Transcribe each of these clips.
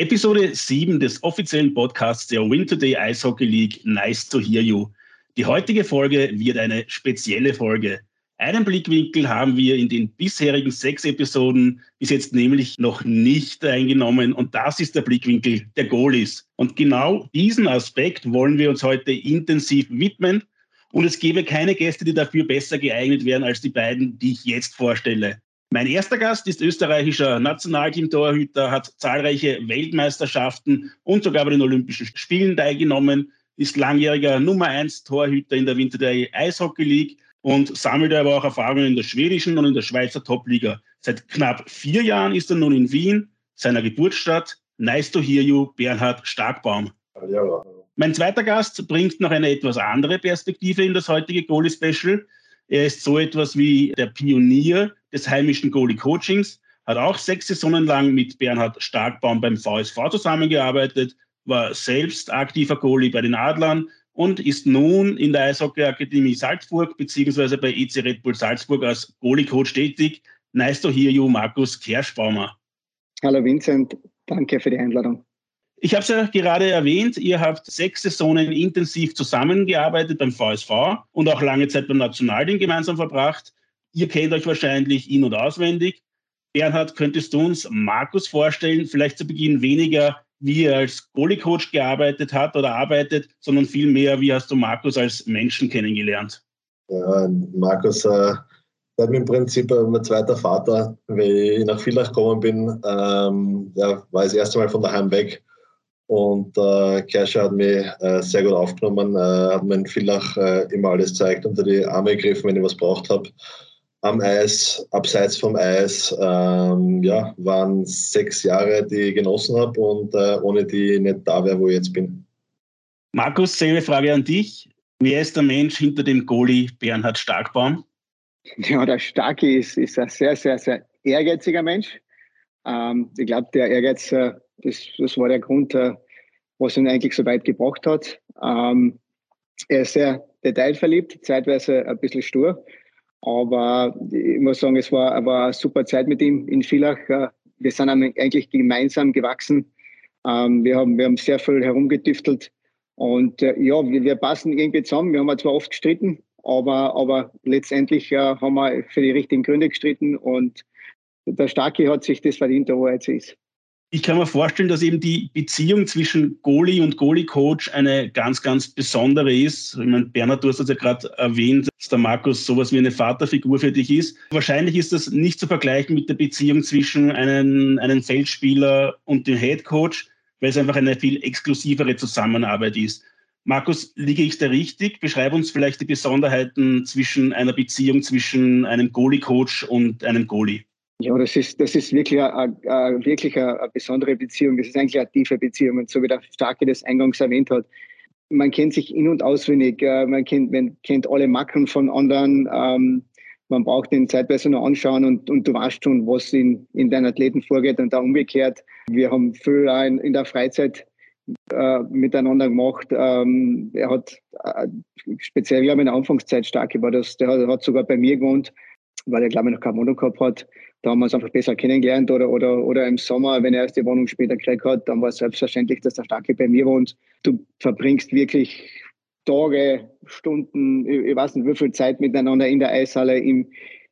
Episode 7 des offiziellen Podcasts der Win Today Ice Hockey League Nice to Hear You. Die heutige Folge wird eine spezielle Folge. Einen Blickwinkel haben wir in den bisherigen sechs Episoden bis jetzt nämlich noch nicht eingenommen und das ist der Blickwinkel der Goalies. Und genau diesen Aspekt wollen wir uns heute intensiv widmen und es gäbe keine Gäste, die dafür besser geeignet wären als die beiden, die ich jetzt vorstelle. Mein erster Gast ist österreichischer Nationalteam-Torhüter, hat zahlreiche Weltmeisterschaften und sogar bei den Olympischen Spielen teilgenommen, ist langjähriger Nummer 1 Torhüter in der Winter der Eishockey League und sammelt aber auch Erfahrungen in der schwedischen und in der Schweizer Topliga. Seit knapp vier Jahren ist er nun in Wien, seiner Geburtsstadt. Nice to hear you, Bernhard Starkbaum. Ja, mein zweiter Gast bringt noch eine etwas andere Perspektive in das heutige Goalie-Special. Er ist so etwas wie der Pionier des heimischen Goalie-Coachings, hat auch sechs Saisonen lang mit Bernhard Starkbaum beim VSV zusammengearbeitet, war selbst aktiver Goalie bei den Adlern und ist nun in der Eishockey-Akademie Salzburg bzw. bei EC Red Bull Salzburg als Goalie-Coach tätig. Nice to hear you, Markus Kerschbaumer. Hallo Vincent, danke für die Einladung. Ich habe es ja gerade erwähnt, ihr habt sechs Saisonen intensiv zusammengearbeitet beim VSV und auch lange Zeit beim Nationalteam gemeinsam verbracht. Ihr kennt euch wahrscheinlich in- und auswendig. Bernhard, könntest du uns Markus vorstellen, vielleicht zu Beginn weniger, wie er als Goalie-Coach gearbeitet hat oder arbeitet, sondern vielmehr, wie hast du Markus als Menschen kennengelernt? Ja, Markus äh, war im Prinzip äh, mein zweiter Vater. Wenn ich nach Villach gekommen bin, ähm, ja, war das erste Mal von daheim weg und äh, Kerscher hat mich äh, sehr gut aufgenommen, äh, hat mir in Villach äh, immer alles gezeigt, unter die Arme gegriffen, wenn ich was braucht habe. Am Eis, abseits vom Eis, ähm, ja, waren sechs Jahre, die ich genossen habe und äh, ohne die ich nicht da wäre, wo ich jetzt bin. Markus, selbe Frage an dich. Wer ist der Mensch hinter dem Goalie Bernhard Starkbaum? Ja, der Starke ist, ist ein sehr, sehr, sehr ehrgeiziger Mensch. Ähm, ich glaube, der Ehrgeiz äh, das, das war der Grund, äh, was ihn eigentlich so weit gebracht hat. Ähm, er ist sehr detailverliebt, zeitweise ein bisschen stur. Aber ich muss sagen, es war, war eine super Zeit mit ihm in Villach. Äh, wir sind eigentlich gemeinsam gewachsen. Ähm, wir, haben, wir haben sehr viel herumgetüftelt. Und äh, ja, wir, passen irgendwie zusammen. Wir haben zwar oft gestritten, aber, aber letztendlich äh, haben wir für die richtigen Gründe gestritten. Und der Starke hat sich das verdient, wo er jetzt ist ich kann mir vorstellen, dass eben die Beziehung zwischen Goalie und Goalie-Coach eine ganz, ganz besondere ist. Ich meine, Bernhard, du hast das ja gerade erwähnt, dass der Markus sowas wie eine Vaterfigur für dich ist. Wahrscheinlich ist das nicht zu vergleichen mit der Beziehung zwischen einem, einem Feldspieler und dem Head-Coach, weil es einfach eine viel exklusivere Zusammenarbeit ist. Markus, liege ich da richtig? Beschreib uns vielleicht die Besonderheiten zwischen einer Beziehung zwischen einem Goalie-Coach und einem Goalie. Ja, das ist, das ist wirklich, eine, eine, wirklich eine, besondere Beziehung. Das ist eigentlich eine tiefe Beziehung. Und so wie der Starke das eingangs erwähnt hat, man kennt sich in- und auswendig. Äh, man kennt, man kennt alle Macken von anderen. Ähm, man braucht den zeitweise nur anschauen und, und du weißt schon, was in, in deinen Athleten vorgeht und da umgekehrt. Wir haben viel in, in der Freizeit äh, miteinander gemacht. Ähm, er hat äh, speziell, glaube ich, in der Anfangszeit stark war das. Der hat, sogar bei mir gewohnt, weil er, glaube ich, noch kein gehabt hat da haben wir uns einfach besser kennengelernt oder, oder, oder im Sommer, wenn er erst die Wohnung später gekriegt hat, dann war es selbstverständlich, dass der Starke bei mir wohnt. Du verbringst wirklich Tage, Stunden, ich weiß nicht, wie viel Zeit miteinander in der Eishalle, im,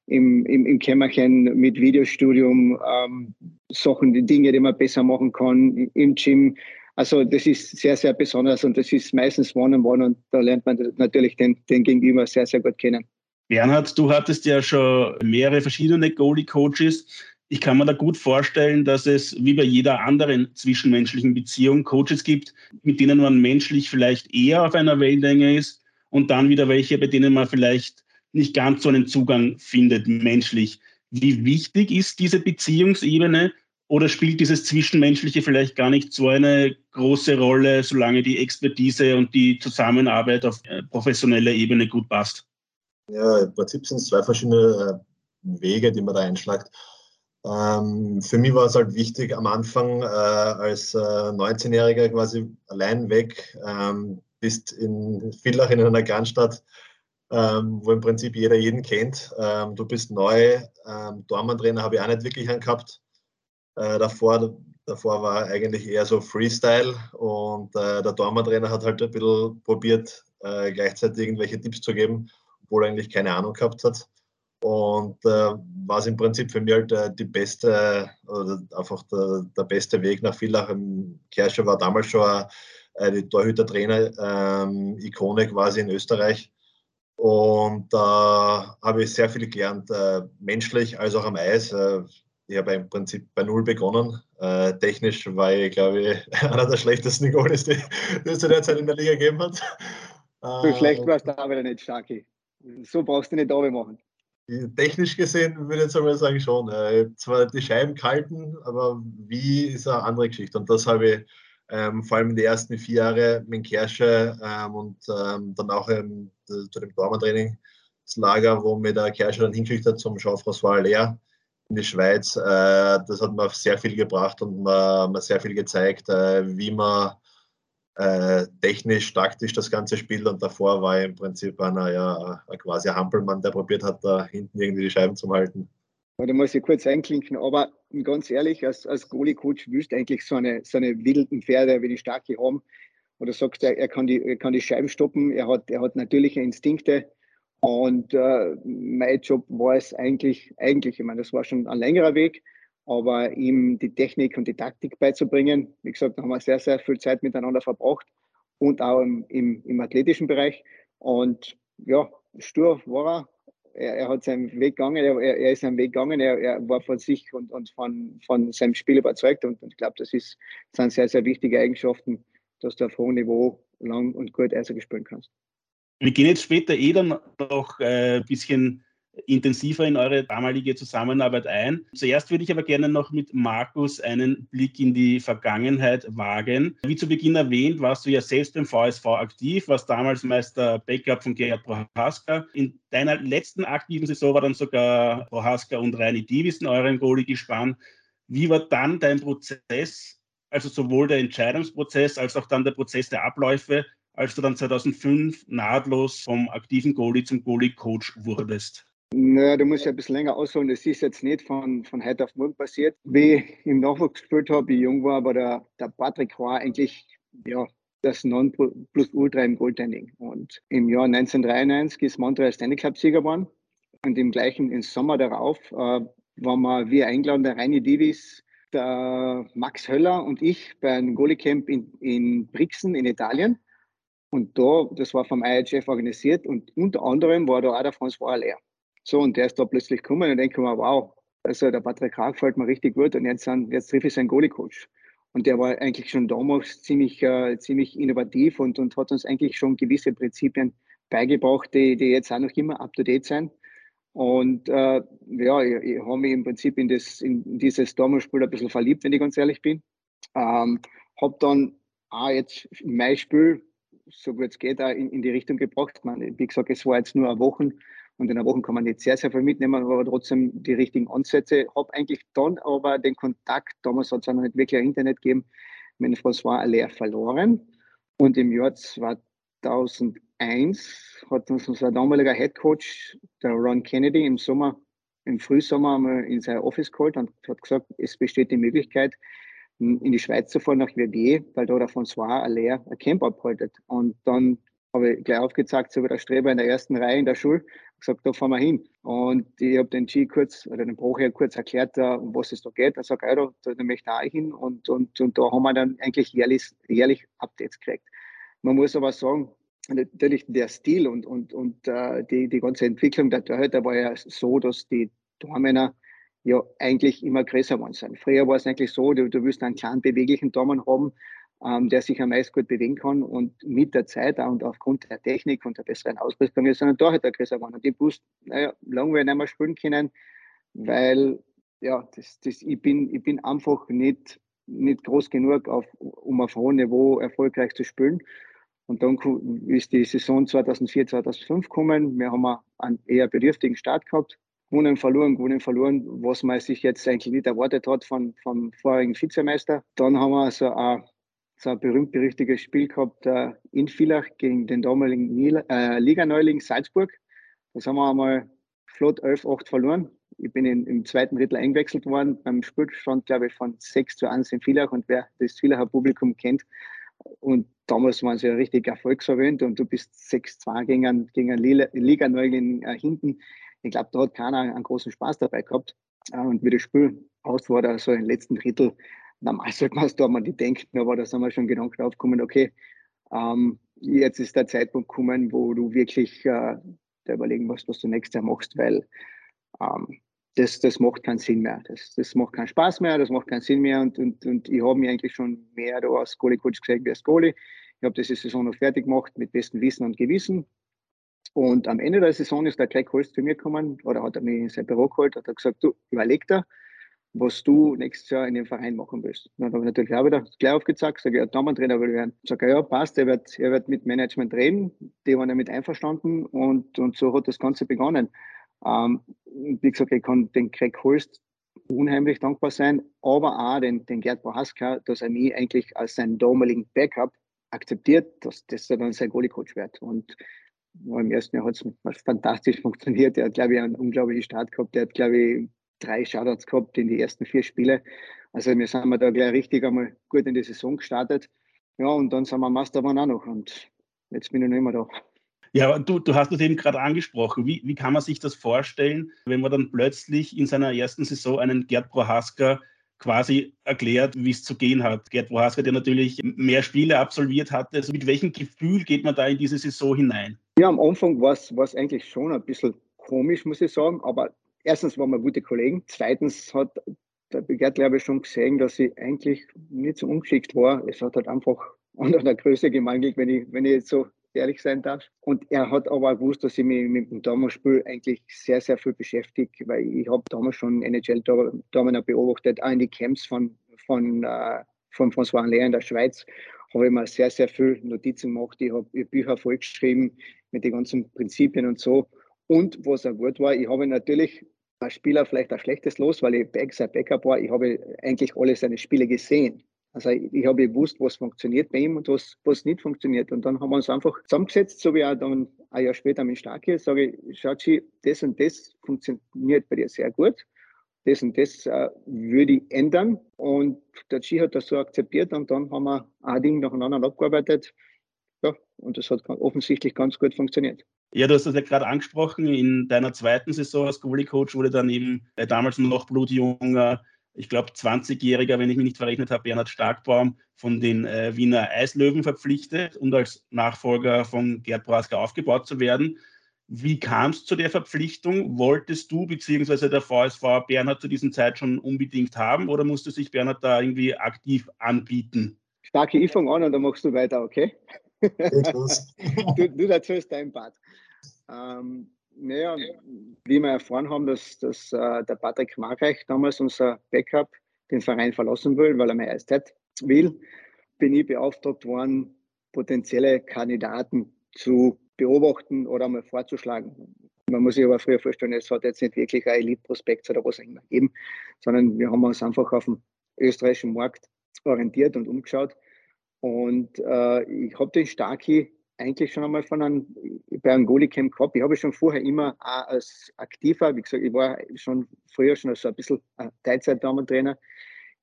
im, im, im Kämmerchen mit Videostudium, ähm, Sachen, die Dinge, die man besser machen kann, im Gym. Also das ist sehr, sehr besonders und das ist meistens One-on-One -on -one und da lernt man natürlich den, den Gegenüber sehr, sehr gut kennen. Bernhard, du hattest ja schon mehrere verschiedene Goalie-Coaches. Ich kann mir da gut vorstellen, dass es wie bei jeder anderen zwischenmenschlichen Beziehung Coaches gibt, mit denen man menschlich vielleicht eher auf einer Wellenlänge ist und dann wieder welche, bei denen man vielleicht nicht ganz so einen Zugang findet menschlich. Wie wichtig ist diese Beziehungsebene oder spielt dieses Zwischenmenschliche vielleicht gar nicht so eine große Rolle, solange die Expertise und die Zusammenarbeit auf äh, professioneller Ebene gut passt? Ja, im Prinzip sind es zwei verschiedene äh, Wege, die man da einschlagt. Ähm, für mich war es halt wichtig am Anfang äh, als äh, 19-Jähriger quasi allein weg, ähm, bist in Villach in einer Kleinstadt, ähm, wo im Prinzip jeder jeden kennt. Ähm, du bist neu, ähm, Dormantrainer habe ich auch nicht wirklich einen gehabt. Äh, davor davor war eigentlich eher so Freestyle und äh, der Dormer-Trainer hat halt ein bisschen probiert, äh, gleichzeitig irgendwelche Tipps zu geben, obwohl er eigentlich keine Ahnung gehabt hat. Und äh, war es im Prinzip für mich halt äh, die beste, oder einfach der, der beste Weg nach Villach. Kerscher war damals schon äh, die Torhüter-Trainer-Ikone ähm, quasi in Österreich. Und da habe ich sehr viel gelernt, äh, menschlich als auch am Eis. Äh, ich habe im Prinzip bei Null begonnen. Äh, technisch war ich, glaube ich, einer der schlechtesten Goalies, die, die es zu der Zeit in der Liga gegeben hat. So schlecht warst du aber nicht, Starki. So brauchst du nicht da machen. Technisch gesehen würde ich jetzt einmal sagen schon. Äh, zwar die Scheiben kalten, aber wie ist eine andere Geschichte. Und das habe ich ähm, vor allem in den ersten vier Jahren mit Kersche ähm, und ähm, dann auch ähm, zu dem Dormantraining, das Lager, wo mir der Kersche dann hinkriegt hat zum Jean-François Leer in die Schweiz. Äh, das hat mir sehr viel gebracht und mir, mir sehr viel gezeigt, äh, wie man äh, technisch, taktisch das Ganze spielt. Und davor war er im Prinzip einer, ja, quasi ein Hampelmann, der probiert hat, da hinten irgendwie die Scheiben zu halten. Da muss ich kurz einklinken, aber ganz ehrlich, als, als Goalie-Coach du eigentlich so eine, so eine wilden Pferde wie die Starke haben. Oder sagst, er, er, kann die, er kann die Scheiben stoppen, er hat, er hat natürliche Instinkte. Und äh, mein Job war es eigentlich, eigentlich, ich meine, das war schon ein längerer Weg, aber ihm die Technik und die Taktik beizubringen. Wie gesagt, da haben wir sehr, sehr viel Zeit miteinander verbracht und auch im, im, im athletischen Bereich. Und ja, stur war er. Er, er hat seinen Weg gegangen, er, er ist seinen Weg gegangen, er, er war von sich und, und von, von seinem Spiel überzeugt. Und, und ich glaube, das ist, sind sehr, sehr wichtige Eigenschaften, dass du auf hohem Niveau lang und gut Eishockey spielen kannst. Wir gehen jetzt später eh dann noch ein äh, bisschen intensiver in eure damalige Zusammenarbeit ein. Zuerst würde ich aber gerne noch mit Markus einen Blick in die Vergangenheit wagen. Wie zu Beginn erwähnt, warst du ja selbst beim VSV aktiv, warst damals Meister Backup von Gerhard Prohaska. In deiner letzten aktiven Saison war dann sogar Prohaska und Reini Divis in eurem Goalie gespannt. Wie war dann dein Prozess, also sowohl der Entscheidungsprozess als auch dann der Prozess der Abläufe, als du dann 2005 nahtlos vom aktiven Goalie zum Goalie-Coach wurdest? Naja, du musst ja ein bisschen länger ausholen. Das ist jetzt nicht von, von heute auf morgen passiert. Wie ich im Nachwuchs gespielt habe, ich jung war, war der, der Patrick war eigentlich ja, das Non-Plus-Ultra im Goaltending. Und im Jahr 1993 ist Montreal Stanley Cup-Sieger geworden. Und im gleichen, im Sommer darauf, äh, waren wir, wir eingeladen, der Reini Divis, der Max Höller und ich bei einem Goalie-Camp in, in Brixen in Italien. Und da, das war vom IHF organisiert und unter anderem war da auch der François Allaire. So, und der ist da plötzlich gekommen und denke mir, wow, also der Patrick Krag gefällt mir richtig gut und jetzt, jetzt treffe ich seinen Goalie-Coach. Und der war eigentlich schon damals ziemlich, äh, ziemlich innovativ und, und hat uns eigentlich schon gewisse Prinzipien beigebracht, die, die jetzt auch noch immer up to date sind. Und äh, ja, ich, ich habe mich im Prinzip in, das, in dieses Dortmund-Spiel ein bisschen verliebt, wenn ich ganz ehrlich bin. Ähm, habe dann auch jetzt mein Spiel, so gut es geht, auch in, in die Richtung gebracht. Man, wie gesagt, es war jetzt nur eine Woche und in einer Woche kann man nicht sehr, sehr viel mitnehmen, aber trotzdem die richtigen Ansätze. Habe eigentlich dann aber den Kontakt, damals hat es noch nicht wirklich Internet gegeben, mit François Allaire verloren. Und im Jahr 2001 hat uns unser damaliger Head Coach, der Ron Kennedy, im Sommer, im Frühsommer in sein Office geholt und hat gesagt, es besteht die Möglichkeit, in die Schweiz zu fahren, nach WW, weil da der François Allaire ein Camp abhaltet. Und dann habe ich gleich aufgezeigt, so wie der Streber in der ersten Reihe in der Schule, gesagt, da fahren wir hin. Und ich habe den G kurz, oder den Brocher kurz erklärt, um was es da geht. Er sagt, da, da möchte ich hin. Und, und, und da haben wir dann eigentlich jährlich, jährlich Updates gekriegt. Man muss aber sagen, natürlich der Stil und, und, und uh, die, die ganze Entwicklung der Torhüter war ja so, dass die Tormänner ja eigentlich immer größer geworden sind. Früher war es eigentlich so, du, du willst einen kleinen beweglichen Tormann haben, ähm, der sich am meisten gut bewegen kann und mit der Zeit und aufgrund der Technik und der besseren Ausrüstung ist er ein Torhüter größer geworden. Und ich wusste, naja, lange werde ich nicht mehr spielen können, weil ja, das, das, ich, bin, ich bin einfach nicht, nicht groß genug, auf, um auf hohem Niveau erfolgreich zu spielen. Und dann ist die Saison 2004, 2005 gekommen. Wir haben einen eher bedürftigen Start gehabt. Gewonnen, verloren, gewonnen, verloren, was man sich jetzt eigentlich nicht erwartet hat von, vom vorigen Vizemeister. Dann haben wir so ein so ein berühmt-berüchtigtes Spiel gehabt äh, in Villach gegen den damaligen äh, Liga-Neuling Salzburg. Das haben wir einmal flott 11-8 verloren. ich bin in, im zweiten Drittel eingewechselt worden. Beim Spielstand, glaube ich, von 6 zu 1 in Villach und wer das Villacher Publikum kennt. Und damals waren sie ja richtig erfolgsverwöhnt und du bist 6-2 gegen einen, gegen einen Liga-Neuling äh, hinten. Ich glaube, da hat keiner einen großen Spaß dabei gehabt. Äh, und wie das Spiel aus war, da so im letzten Drittel, normal sollte man es da mal denken, aber da sind wir schon Gedanken aufgekommen, okay, ähm, jetzt ist der Zeitpunkt gekommen, wo du wirklich äh, überlegen musst, was du nächstes Jahr machst, weil ähm, das, das macht keinen Sinn mehr. Das, das macht keinen Spaß mehr, das macht keinen Sinn mehr und, und, und ich habe mich eigentlich schon mehr da als Goalie-Coach gesehen wie als Goalie. Ich habe diese Saison noch fertig gemacht mit bestem Wissen und Gewissen. Und am Ende der Saison ist der Craig Holst zu mir gekommen oder hat er mich in sein Büro geholt hat gesagt, du, überleg dir, was du nächstes Jahr in dem Verein machen willst. Dann habe ich natürlich auch wieder gleich aufgezeigt, sage, ja, Damentrainer will werden. Sage, ja, passt, er wird, er wird mit Management reden, die waren damit einverstanden und, und so hat das Ganze begonnen. Ähm, wie gesagt, ich kann den Craig Holst unheimlich dankbar sein, aber auch den, den Gerd Bohaska, dass er mich eigentlich als seinen damaligen Backup akzeptiert, dass das dann sein Goalie-Coach wird. Und im ersten Jahr hat es fantastisch funktioniert. Er hat, glaube ich, einen unglaublichen Start gehabt. Er hat, glaube ich, drei Shoutouts gehabt in die ersten vier Spiele. Also wir sind da gleich richtig einmal gut in die Saison gestartet. Ja, und dann sind wir Mastermann auch noch. Und jetzt bin ich noch immer da. Ja, du, du hast es eben gerade angesprochen. Wie, wie kann man sich das vorstellen, wenn man dann plötzlich in seiner ersten Saison einen Gerd Prohaska quasi erklärt, wie es zu gehen hat. Gerd Prohaska, der natürlich mehr Spiele absolviert hatte. Also mit welchem Gefühl geht man da in diese Saison hinein? Ja, am Anfang war es eigentlich schon ein bisschen komisch, muss ich sagen. Aber erstens waren wir gute Kollegen. Zweitens hat der Begehrt, glaube ich, schon gesehen, dass ich eigentlich nicht so ungeschickt war. Es hat halt einfach an der Größe gemangelt, wenn ich, wenn ich jetzt so ehrlich sein darf. Und er hat aber auch gewusst, dass ich mich mit dem Damals-Spiel eigentlich sehr, sehr viel beschäftige, weil ich habe damals schon NHL-Damen beobachtet, auch in die Camps von, von, äh, von François Allaire in der Schweiz habe ich mir sehr, sehr viel Notizen gemacht. Ich habe Bücher vollgeschrieben mit den ganzen Prinzipien und so. Und was auch gut war, ich habe natürlich als Spieler vielleicht ein schlechtes Los, weil ich Back, sein Backup war. Ich habe eigentlich alle seine Spiele gesehen. Also ich, habe gewusst, was funktioniert bei ihm und was, was nicht funktioniert. Und dann haben wir uns einfach zusammengesetzt, so wie auch dann ein Jahr später mit Starke, sage ich, Schatschi, das und das funktioniert bei dir sehr gut. Das und das äh, würde ich ändern. Und der Chi hat das so akzeptiert und dann haben wir ein Ding nacheinander abgearbeitet. Ja, und das hat offensichtlich ganz gut funktioniert. Ja, du hast das ja gerade angesprochen. In deiner zweiten Saison als Goalie-Coach wurde dann eben äh, damals noch blutjunger, ich glaube 20-Jähriger, wenn ich mich nicht verrechnet habe, Bernhard Starkbaum von den äh, Wiener Eislöwen verpflichtet und als Nachfolger von Gerd Braska aufgebaut zu werden. Wie kam es zu der Verpflichtung? Wolltest du bzw. der VSV Bernhard zu diesem Zeit schon unbedingt haben oder musste sich Bernhard da irgendwie aktiv anbieten? Starke, ich fange an und dann machst du weiter, okay? du, du erzählst dein Part. Ähm, naja, wie wir erfahren haben, dass, dass äh, der Patrick Markreich, damals unser Backup, den Verein verlassen will, weil er mehr Eiszeit will, bin ich beauftragt worden, potenzielle Kandidaten zu beobachten oder mal vorzuschlagen. Man muss sich aber früher vorstellen, es hat jetzt nicht wirklich ein Elite-Prospekt oder was auch immer gegeben, sondern wir haben uns einfach auf dem österreichischen Markt orientiert und umgeschaut. Und äh, ich habe den Starki eigentlich schon einmal von einem, bei einem Goalie-Camp gehabt. Ich habe schon vorher immer als aktiver, wie gesagt, ich war schon früher schon so ein bisschen Teilzeit-Damentrainer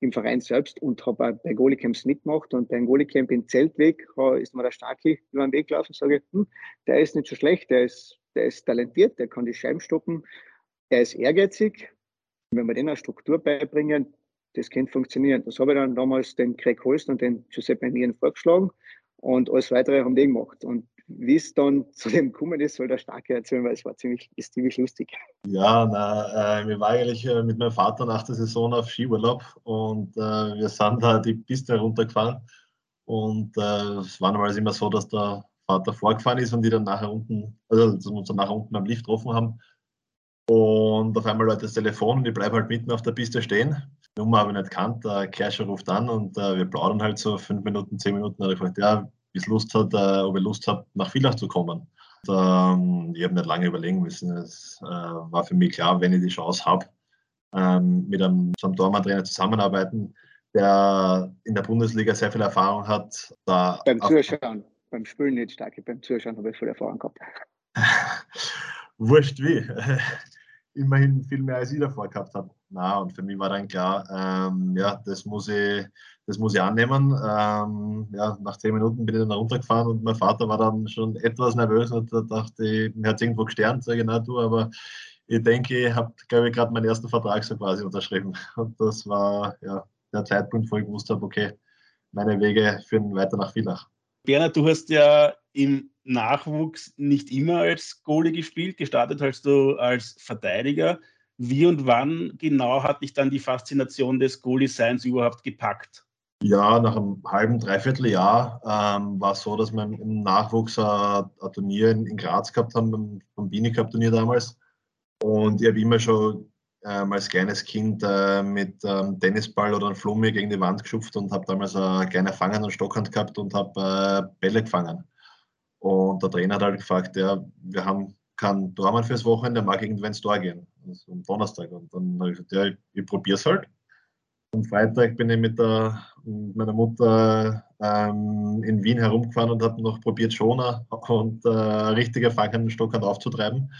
im Verein selbst und habe bei Goalie-Camps mitgemacht. Und beim Goalie-Camp in Zeltweg ist mir der Starke über den Weg gelaufen und sage, hm, der ist nicht so schlecht, der ist, der ist talentiert, der kann die Scheiben stoppen, er ist ehrgeizig. Wenn wir den eine Struktur beibringen, das könnte funktionieren. Das habe ich dann damals den Craig Holst und den Giuseppe Mien vorgeschlagen und alles weitere haben die gemacht. Und wie es dann zu dem gekommen ist, soll der Starke erzählen, weil es war ziemlich, ist ziemlich lustig. Ja, na, äh, wir waren eigentlich äh, mit meinem Vater nach der Saison auf Skiurlaub und äh, wir sind da die Piste runtergefahren. Und äh, es war normalerweise immer so, dass der Vater vorgefahren ist und die dann nachher unten, also uns dann nachher unten am Lift getroffen haben. Und auf einmal läutet das Telefon und ich bleibe halt mitten auf der Piste stehen. Nummer habe ich nicht gekannt. Der Kerscher ruft an und äh, wir plaudern halt so fünf Minuten, zehn Minuten. Da habe ich gefragt, ja, wie es Lust hat, äh, ob ich Lust habe, nach Villach zu kommen. Und, ähm, ich habe nicht lange überlegen müssen. Es äh, war für mich klar, wenn ich die Chance habe, ähm, mit einem, Tormann-Trainer zusammenarbeiten, der in der Bundesliga sehr viel Erfahrung hat. Da beim Zuschauen, beim Spielen nicht stark, beim Zuschauen habe ich viel Erfahrung gehabt. Wurscht wie. Immerhin viel mehr als ich davor gehabt habe. Na, und für mich war dann klar, ähm, ja, das muss ich, das muss ich annehmen. Ähm, ja, nach zehn Minuten bin ich dann runtergefahren und mein Vater war dann schon etwas nervös und da dachte ich, mir hat irgendwo gesternt, sage ich, na du, aber ich denke, ich habe, glaube ich, gerade meinen ersten Vertrag so quasi unterschrieben. Und das war ja der Zeitpunkt, wo ich gewusst habe, okay, meine Wege führen weiter nach Villach. Bernhard, du hast ja im Nachwuchs nicht immer als Goalie gespielt, gestartet hast du als Verteidiger. Wie und wann genau hat dich dann die Faszination des Goalie-Seins überhaupt gepackt? Ja, nach einem halben, dreiviertel Jahr ähm, war es so, dass wir im Nachwuchs ein, ein Turnier in, in, Graz gehabt haben, beim, beim Bini Cup Turnier damals. Und ich habe immer schon ähm, als kleines Kind äh, mit ähm, Tennisball oder einem Flummi gegen die Wand geschupft und habe damals eine kleine Fangen und Stockhand gehabt und habe äh, Bälle gefangen. Und der Trainer hat halt gefragt, ja, wir haben keinen Tormann fürs Wochenende, mag irgendwann ins Tor gehen, also am Donnerstag. Und dann habe ich gesagt, ja, ich, ich probiere es halt. Am Freitag bin ich mit, der, mit meiner Mutter ähm, in Wien herumgefahren und habe noch probiert, Schoner und äh, richtige Fangen Stockhand aufzutreiben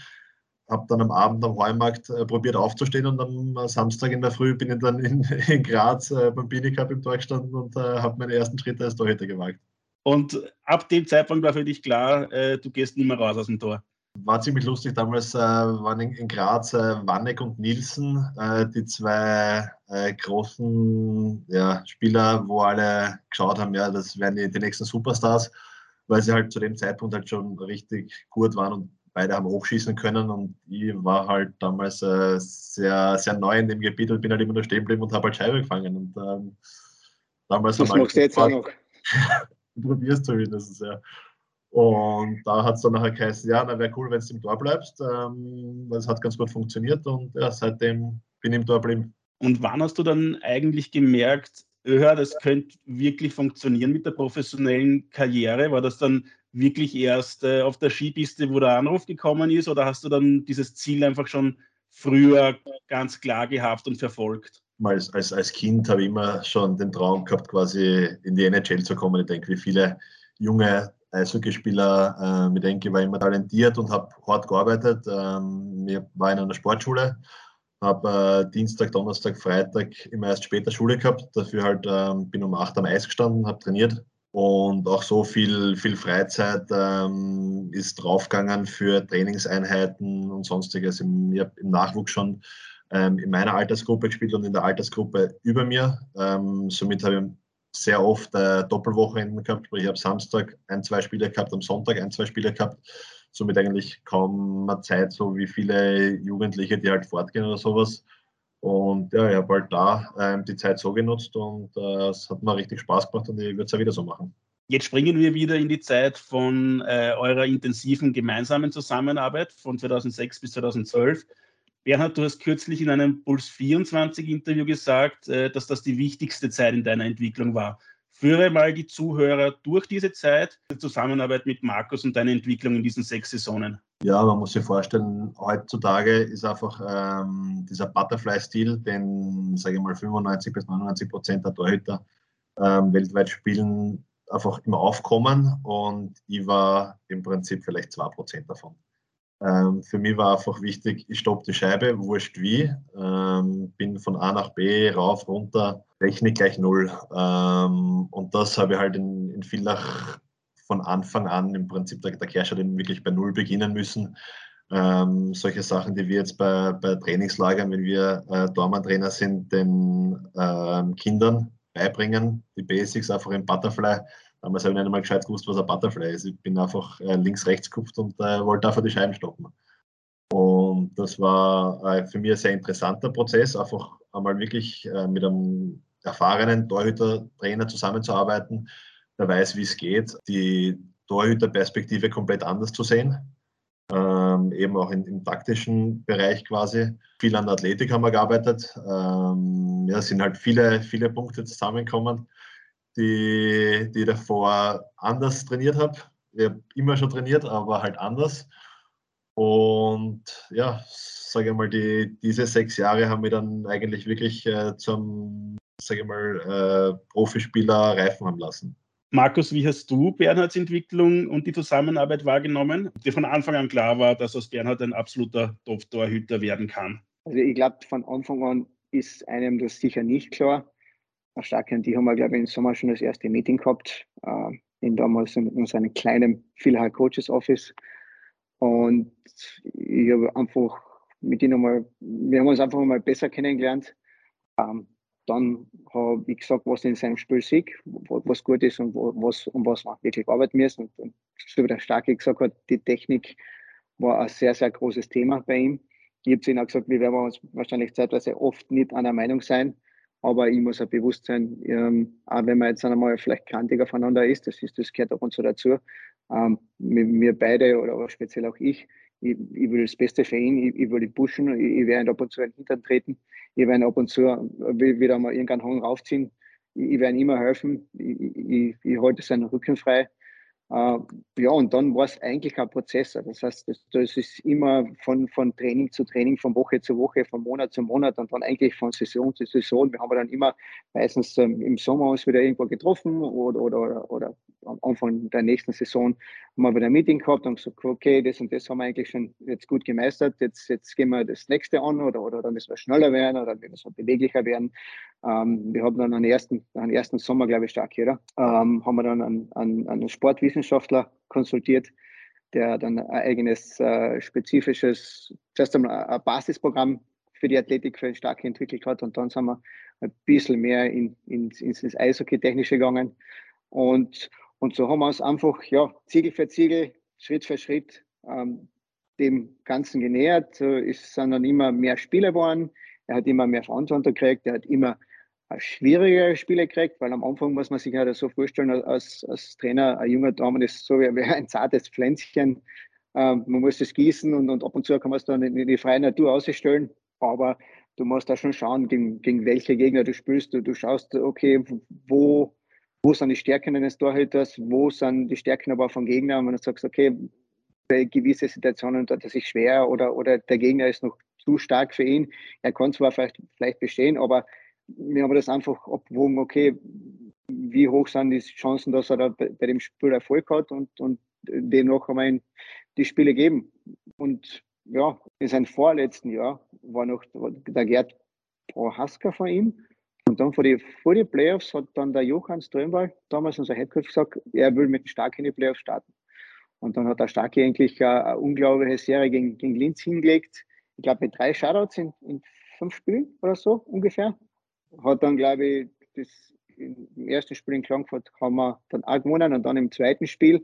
habe dann am Abend am Heumarkt äh, probiert aufzustehen und am Samstag in der Früh bin ich dann in, in Graz äh, beim Bini Cup im Tor gestanden und äh, habe meine ersten Schritte als Torhüter gewagt. Und ab dem Zeitpunkt war für dich klar, äh, du gehst nicht mehr raus aus dem Tor. War ziemlich lustig. Damals äh, waren in, in Graz äh, Wanneck und Nielsen die zwei großen ja, Spieler, wo alle geschaut haben, ja, das wären die, die nächsten Superstars, weil sie halt zu dem Zeitpunkt halt schon richtig gut waren und beide haben hochschießen können und ich war halt damals äh, sehr, sehr neu in dem Gebiet und bin halt immer nur stehen geblieben und habe halt Scheibe gefangen. Und ähm, damals das machst du jetzt auch noch. probierst zumindest, ja. Und da hat es dann nachher geheißen, ja, na wäre cool, wenn du im Tor bleibst, ähm, weil es hat ganz gut funktioniert und ja, seitdem bin ich im Tor geblieben. Und wann hast du dann eigentlich gemerkt, ja, das könnte wirklich funktionieren mit der professionellen Karriere? War das dann wirklich erst äh, auf der Skipiste, wo der Anruf gekommen ist, oder hast du dann dieses Ziel einfach schon früher ganz klar gehabt und verfolgt? Als, als, als Kind habe ich immer schon den Traum gehabt, quasi in die NHL zu kommen. Ich denke, wie viele junge Eishockeyspieler, äh, ich denke, ich war immer talentiert und habe hart gearbeitet. Ähm, ich war in einer Sportschule, habe äh, Dienstag, Donnerstag, Freitag immer erst später Schule gehabt. Dafür halt ähm, bin um 8 am Eis gestanden, habe trainiert und auch so viel, viel Freizeit ähm, ist draufgegangen für Trainingseinheiten und sonstiges. Ich habe im Nachwuchs schon ähm, in meiner Altersgruppe gespielt und in der Altersgruppe über mir. Ähm, somit habe ich sehr oft äh, Doppelwochenenden gehabt. Ich habe Samstag ein, zwei Spiele gehabt, am Sonntag ein, zwei Spiele gehabt. Somit eigentlich kaum mehr Zeit, so wie viele Jugendliche, die halt fortgehen oder sowas. Und ja, ich habe halt da ähm, die Zeit so genutzt und äh, es hat mir richtig Spaß gemacht und ich würde es ja wieder so machen. Jetzt springen wir wieder in die Zeit von äh, eurer intensiven gemeinsamen Zusammenarbeit von 2006 bis 2012. Bernhard, du hast kürzlich in einem Puls 24 Interview gesagt, äh, dass das die wichtigste Zeit in deiner Entwicklung war. Führe mal die Zuhörer durch diese Zeit, die Zusammenarbeit mit Markus und deine Entwicklung in diesen sechs Saisonen. Ja, man muss sich vorstellen, heutzutage ist einfach ähm, dieser Butterfly-Stil, den, sage ich mal, 95 bis 99 Prozent der Torhüter ähm, weltweit spielen, einfach immer aufkommen und ich war im Prinzip vielleicht 2 Prozent davon. Ähm, für mich war einfach wichtig, ich stoppe die Scheibe, wurscht wie, ähm, bin von A nach B, rauf, runter, Technik gleich null. Ähm, und das habe ich halt in, in Villach von Anfang an im Prinzip, der, der Kersch hat wirklich bei null beginnen müssen. Ähm, solche Sachen, die wir jetzt bei, bei Trainingslagern, wenn wir äh, Dormantrainer sind, den ähm, Kindern beibringen, die Basics einfach im Butterfly Damals habe ich nicht einmal gescheit gewusst, was ein Butterfly ist. Ich bin einfach äh, links-rechts gekupft und äh, wollte einfach die Scheiben stoppen. Und das war äh, für mich ein sehr interessanter Prozess, einfach einmal wirklich äh, mit einem erfahrenen Torhüter-Trainer zusammenzuarbeiten, der weiß, wie es geht, die Torhüterperspektive komplett anders zu sehen. Ähm, eben auch in, im taktischen Bereich quasi. Viel an der Athletik haben wir gearbeitet. Ähm, ja, es sind halt viele, viele Punkte zusammengekommen die, die ich davor anders trainiert habe. Ich habe immer schon trainiert, aber halt anders. Und ja, sage ich mal, die, diese sechs Jahre haben mich dann eigentlich wirklich äh, zum, sage ich mal, äh, Profispieler reifen haben lassen. Markus, wie hast du Bernhards Entwicklung und die Zusammenarbeit wahrgenommen? Dir von Anfang an klar war, dass aus Bernhard ein absoluter Top-Torhüter werden kann? Also ich glaube, von Anfang an ist einem das sicher nicht klar. Starke und die haben wir, glaube ich, im Sommer schon das erste Meeting gehabt, äh, in damals in unserem kleinen Philhall Coaches Office. Und ich habe einfach mit ihnen mal, wir haben uns einfach mal besser kennengelernt. Ähm, dann habe ich gesagt, was in seinem Spiel sehe, was gut ist und was, um was wir wirklich arbeiten müssen. Und, und so wie der Starke gesagt hat, die Technik war ein sehr, sehr großes Thema bei ihm. Ich habe zu ihm auch gesagt, wir werden uns wahrscheinlich zeitweise oft nicht einer Meinung sein, aber ich muss auch bewusst sein, ähm, auch wenn man jetzt einmal vielleicht kantiger voneinander ist, das, ist, das gehört ab und zu dazu, ähm, wir beide oder speziell auch ich, ich, ich will das Beste für ihn, ich, ich will ihn pushen, ich, ich werde ab und zu in Hintern treten, ich werde ab und zu wieder mal irgendeinen Hang raufziehen, ich, ich werde ihm immer helfen, ich, ich, ich halte seinen Rücken frei ja, und dann war es eigentlich ein Prozess. Das heißt, das, das, ist immer von, von Training zu Training, von Woche zu Woche, von Monat zu Monat und dann eigentlich von Saison zu Saison. Wir haben dann immer meistens ähm, im Sommer uns wieder irgendwo getroffen oder, oder, oder am Anfang der nächsten Saison haben wir wieder ein Meeting gehabt und gesagt, okay, das und das haben wir eigentlich schon jetzt gut gemeistert. Jetzt, jetzt gehen wir das nächste an oder, oder dann müssen wir schneller werden oder wir müssen beweglicher werden. Ähm, wir haben dann einen ersten, einen ersten Sommer, glaube ich, stark hier, ähm, haben wir dann einen, einen, einen Sportwissenschaftler konsultiert, der dann ein eigenes äh, spezifisches, zuerst einmal ein Basisprogramm für die Athletik für stark entwickelt hat. Und dann sind wir ein bisschen mehr in, in, ins, ins Eishockey-Technische gegangen. Und, und so haben wir uns einfach ja, Ziegel für Ziegel, Schritt für Schritt ähm, dem Ganzen genähert. Es sind dann immer mehr Spiele geworden, er hat immer mehr Verantwortung gekriegt, er hat immer schwierigere Spiele gekriegt, weil am Anfang muss man sich halt so vorstellen, als, als Trainer, ein junger Damen ist so wie ein zartes Pflänzchen. Ähm, man muss es gießen und, und ab und zu kann man es dann in, in die freie Natur ausstellen. Aber du musst da schon schauen, gegen, gegen welche Gegner du spielst. Du, du schaust, okay, wo, wo sind die Stärken eines Torhüters, wo sind die Stärken aber von Gegnern. Wenn du sagst, okay, bei gewissen Situationen tut er sich schwer oder, oder der Gegner ist noch zu stark für ihn. Er kann zwar vielleicht, vielleicht bestehen, aber wir haben das einfach abgewogen, okay, wie hoch sind die Chancen, dass er da bei, dem Spiel Erfolg hat und, und demnach haben wir ihm die Spiele geben. Und ja, in seinem vorletzten Jahr war noch der Gerd Prohaska von ihm. Und dann vor die, vor die Playoffs hat dann der Johann Strömwald, damals unser Headcoach, gesagt, er will mit dem Stark in die Playoffs starten. Und dann hat der Starke eigentlich eine, eine unglaubliche Serie gegen, gegen Linz hingelegt. Ich glaube, mit drei Shoutouts in, in fünf Spielen oder so ungefähr hat dann, glaube ich, das im ersten Spiel in Klagenfurt haben wir dann auch gewonnen und dann im zweiten Spiel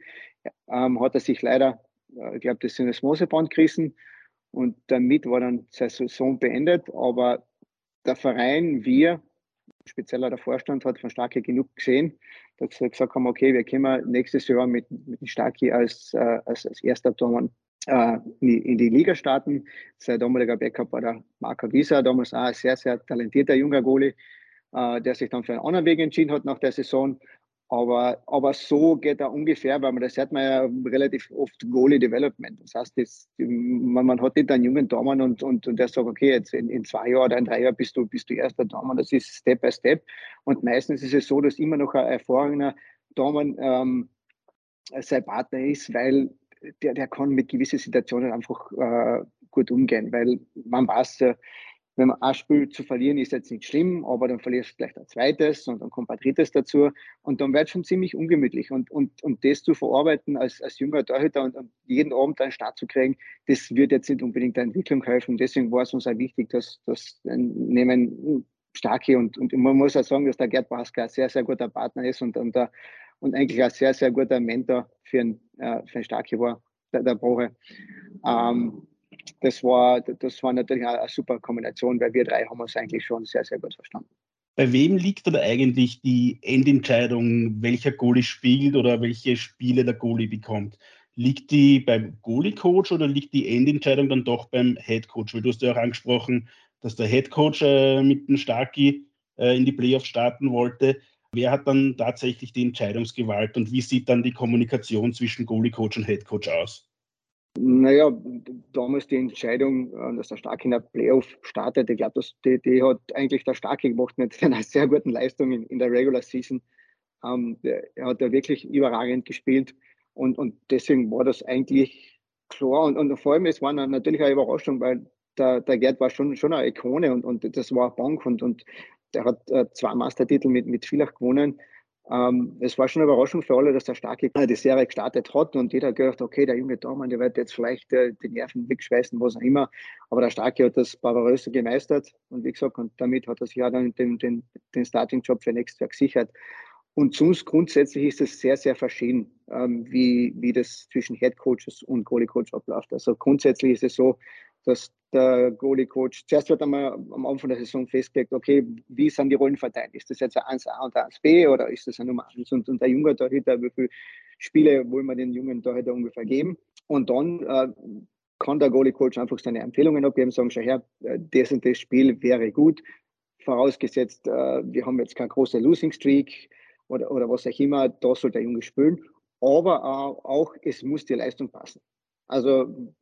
ähm, hat er sich leider, äh, ich glaube, das sind das Moseband gerissen und damit war dann seine Saison beendet. Aber der Verein, wir, spezieller der Vorstand, hat von Starke genug gesehen, dass wir gesagt haben, okay, wir können nächstes Jahr mit, mit Starke als, äh, als, als erster Tormann in, die, in die Liga starten. Sein damaliger Backup war der Marco Wieser, damals auch ein sehr, sehr talentierter junger Goalie, äh, der sich dann für einen anderen Weg entschieden hat nach der Saison. Aber, aber so geht er ungefähr, weil man das hört man ja relativ oft Goalie Development. Das heißt, das, man, man hat nicht einen jungen Daumen und, und, und der sagt, okay, jetzt in, in zwei Jahren oder in drei Jahren bist du, bist du erster Daumen. Das ist Step by Step. Und meistens ist es so, dass immer noch ein erfahrener Daumen ähm, sein Partner ist, weil der, der kann mit gewissen Situationen einfach äh, gut umgehen, weil man weiß, äh, wenn man ein Spiel zu verlieren, ist jetzt nicht schlimm, aber dann verlierst du vielleicht ein zweites und dann kommt ein drittes dazu und dann wird es schon ziemlich ungemütlich und, und, und das zu verarbeiten als, als junger Torhüter und, und jeden Abend einen Start zu kriegen, das wird jetzt nicht unbedingt der Entwicklung helfen. Deswegen war es uns auch wichtig, dass, dass nehmen starke und, und man muss auch sagen, dass der Gerd Basker ein sehr, sehr guter Partner ist und, und, und eigentlich ein sehr, sehr guter Mentor für einen, äh, für einen Starke war, der, der Broche. Ähm, das war, das war natürlich eine, super Kombination, weil wir drei haben uns eigentlich schon sehr, sehr gut verstanden. Bei wem liegt dann eigentlich die Endentscheidung, welcher Goalie spielt oder welche Spiele der Goalie bekommt? Liegt die beim Goalie-Coach oder liegt die Endentscheidung dann doch beim Head-Coach? Weil du hast ja auch angesprochen, dass der Head-Coach äh, mit dem Starky äh, in die Playoffs starten wollte. Wer hat dann tatsächlich die Entscheidungsgewalt und wie sieht dann die Kommunikation zwischen Goalie-Coach und Head-Coach aus? Naja, damals die Entscheidung, äh, dass der Starke in der Playoff startet, ich glaube, die, die hat eigentlich der Starke gemacht mit einer sehr guten Leistung in, in der Regular Season. Ähm, er hat da wirklich überragend gespielt und, und deswegen war das eigentlich klar. Und, und vor allem, es war natürlich eine Überraschung, weil der, der Gerd war schon, schon eine Ikone und, und das war eine Bank und, und der hat äh, zwei Meistertitel mit, mit Villach gewonnen. Ähm, es war schon eine Überraschung für alle, dass der Starke die Serie gestartet hat und jeder hat gedacht, okay, der junge Dormann, der wird jetzt vielleicht äh, die Nerven wegschweißen, was auch immer. Aber der Starke hat das barbaröse gemeistert und wie gesagt, und damit hat er sich ja dann den, den, den Starting-Job für nächstes Jahr gesichert. Und sonst grundsätzlich ist es sehr, sehr verschieden, ähm, wie, wie das zwischen Head Coaches und Goalie Coach abläuft. Also grundsätzlich ist es so, dass der Goalie-Coach, zuerst wird einmal am Anfang der Saison festgelegt, okay, wie sind die Rollen verteilt? Ist das jetzt ein 1A und ein 1B oder ist das ein Nummer 1 und, und der junge Torhüter, wie viele Spiele wollen wir den jungen Torhüter ungefähr geben? Und dann äh, kann der Goalie-Coach einfach seine Empfehlungen abgeben, sagen, schau her, äh, das und das Spiel wäre gut, vorausgesetzt, äh, wir haben jetzt keine große Losing Streak oder, oder was auch immer, da soll der Junge spielen. Aber auch, es muss die Leistung passen. Also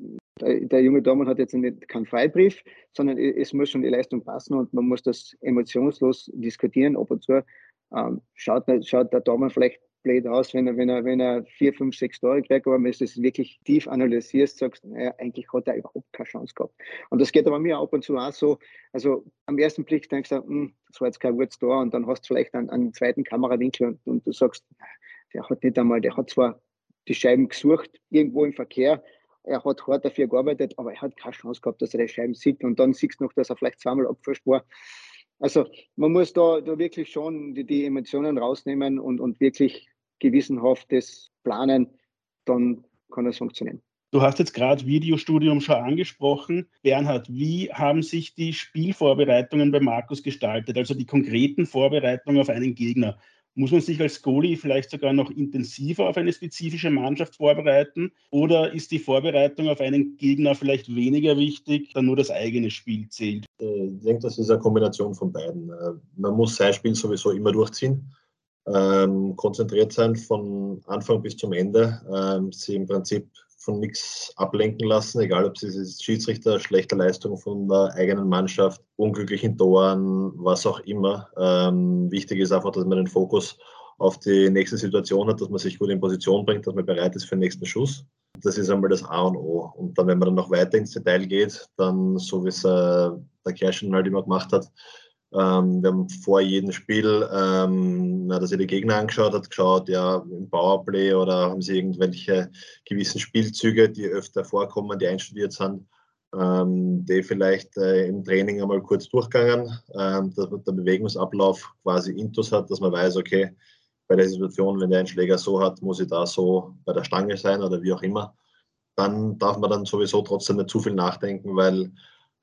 der, der junge Dormann hat jetzt keinen Freibrief, sondern es muss schon die Leistung passen und man muss das emotionslos diskutieren. Ab und zu ähm, schaut, schaut der Dormann vielleicht blöd aus, wenn er, wenn er, wenn er vier, fünf, sechs Tore kriegt, aber wenn du es wirklich tief analysierst, sagst, naja, eigentlich hat er überhaupt keine Chance gehabt. Und das geht aber mir ab und zu auch so. Also am ersten Blick denkst du, hm, das war jetzt kein gutes Tor und dann hast du vielleicht einen, einen zweiten Kamerawinkel und, und du sagst, der hat nicht einmal, der hat zwar die Scheiben gesucht, irgendwo im Verkehr, er hat hart dafür gearbeitet, aber er hat keine Chance gehabt, dass er die Scheiben sieht. Und dann siehst du noch, dass er vielleicht zweimal abgefasst war. Also man muss da, da wirklich schon die, die Emotionen rausnehmen und, und wirklich gewissenhaft das planen, dann kann es funktionieren. Du hast jetzt gerade Videostudium schon angesprochen. Bernhard, wie haben sich die Spielvorbereitungen bei Markus gestaltet, also die konkreten Vorbereitungen auf einen Gegner? Muss man sich als Goalie vielleicht sogar noch intensiver auf eine spezifische Mannschaft vorbereiten? Oder ist die Vorbereitung auf einen Gegner vielleicht weniger wichtig, da nur das eigene Spiel zählt? Äh, ich denke, das ist eine Kombination von beiden. Äh, man muss sein Spiel sowieso immer durchziehen, ähm, konzentriert sein von Anfang bis zum Ende, ähm, sie im Prinzip von nichts ablenken lassen, egal ob es ist Schiedsrichter, schlechte Leistung von der eigenen Mannschaft, unglücklichen Toren, was auch immer. Ähm, wichtig ist einfach, dass man den Fokus auf die nächste Situation hat, dass man sich gut in Position bringt, dass man bereit ist für den nächsten Schuss. Das ist einmal das A und O. Und dann, wenn man dann noch weiter ins Detail geht, dann, so wie es äh, der Kerschen halt immer gemacht hat, ähm, wir haben vor jedem Spiel, ähm, na, dass er die Gegner angeschaut hat, geschaut, ja, im Powerplay oder haben sie irgendwelche gewissen Spielzüge, die öfter vorkommen, die einstudiert sind, ähm, die vielleicht äh, im Training einmal kurz durchgegangen, ähm, dass man der Bewegungsablauf quasi intus hat, dass man weiß, okay, bei der Situation, wenn der einen Schläger so hat, muss ich da so bei der Stange sein oder wie auch immer. Dann darf man dann sowieso trotzdem nicht zu viel nachdenken, weil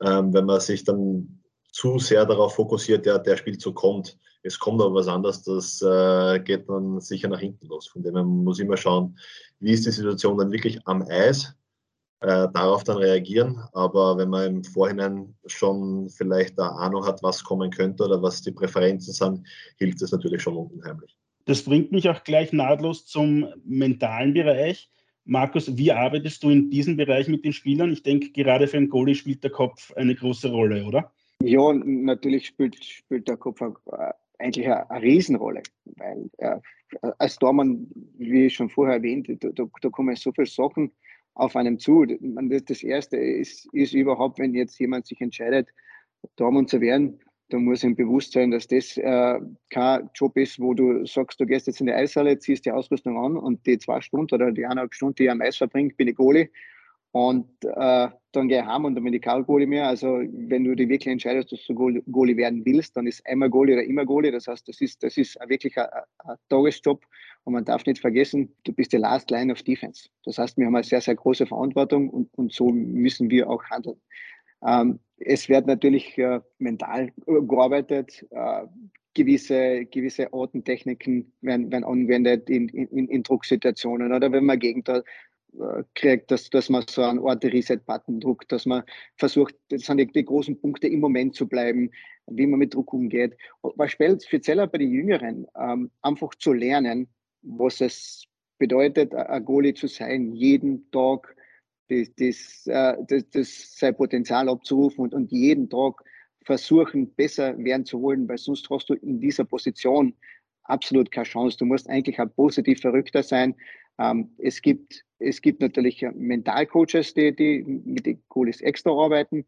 ähm, wenn man sich dann zu sehr darauf fokussiert, ja, der Spielzug kommt. Es kommt aber was anderes, das äh, geht dann sicher nach hinten los. Von dem her muss immer schauen, wie ist die Situation dann wirklich am Eis, äh, darauf dann reagieren. Aber wenn man im Vorhinein schon vielleicht eine Ahnung hat, was kommen könnte oder was die Präferenzen sind, hilft das natürlich schon unheimlich. Das bringt mich auch gleich nahtlos zum mentalen Bereich. Markus, wie arbeitest du in diesem Bereich mit den Spielern? Ich denke, gerade für einen Goalie spielt der Kopf eine große Rolle, oder? Ja, natürlich spielt, spielt der Kopf äh, eigentlich eine, eine Riesenrolle, weil äh, als Tormann, wie schon vorher erwähnt, da, da, kommen so viele Sachen auf einem zu. Das erste ist, ist überhaupt, wenn jetzt jemand sich entscheidet, Tormann zu werden, da muss ihm bewusst sein, dass das äh, kein Job ist, wo du sagst, du gehst jetzt in die Eishalle, ziehst die Ausrüstung an und die zwei Stunden oder die eineinhalb Stunden, die ich am Eis verbringt, bin ich Goalie und äh, dann gehe ich heim und dann bin ich kein Goalie mehr. Also wenn du dich wirklich entscheidest, dass du Goalie werden willst, dann ist einmal Goalie oder immer Goalie. Das heißt, das ist, das ist wirklich ein, ein Tagesjob. Und man darf nicht vergessen, du bist die Last Line of Defense. Das heißt, wir haben eine sehr, sehr große Verantwortung und, und so müssen wir auch handeln. Ähm, es wird natürlich äh, mental gearbeitet. Äh, gewisse, gewisse Ortentechniken werden, werden angewendet in, in, in Drucksituationen oder wenn man Gegenteil kriegt, dass, dass man so einen Ort Reset-Button druckt, dass man versucht, das sind die, die, großen Punkte im Moment zu bleiben, wie man mit Druck umgeht. Was spezieller bei den Jüngeren, ähm, einfach zu lernen, was es bedeutet, ein Goalie zu sein, jeden Tag das, das, äh, das, das sein Potenzial abzurufen und, und jeden Tag versuchen, besser werden zu wollen, weil sonst hast du in dieser Position absolut keine Chance. Du musst eigentlich ein positiv Verrückter sein. Ähm, es, gibt, es gibt natürlich Mentalcoaches, die, die mit den Goalies extra arbeiten,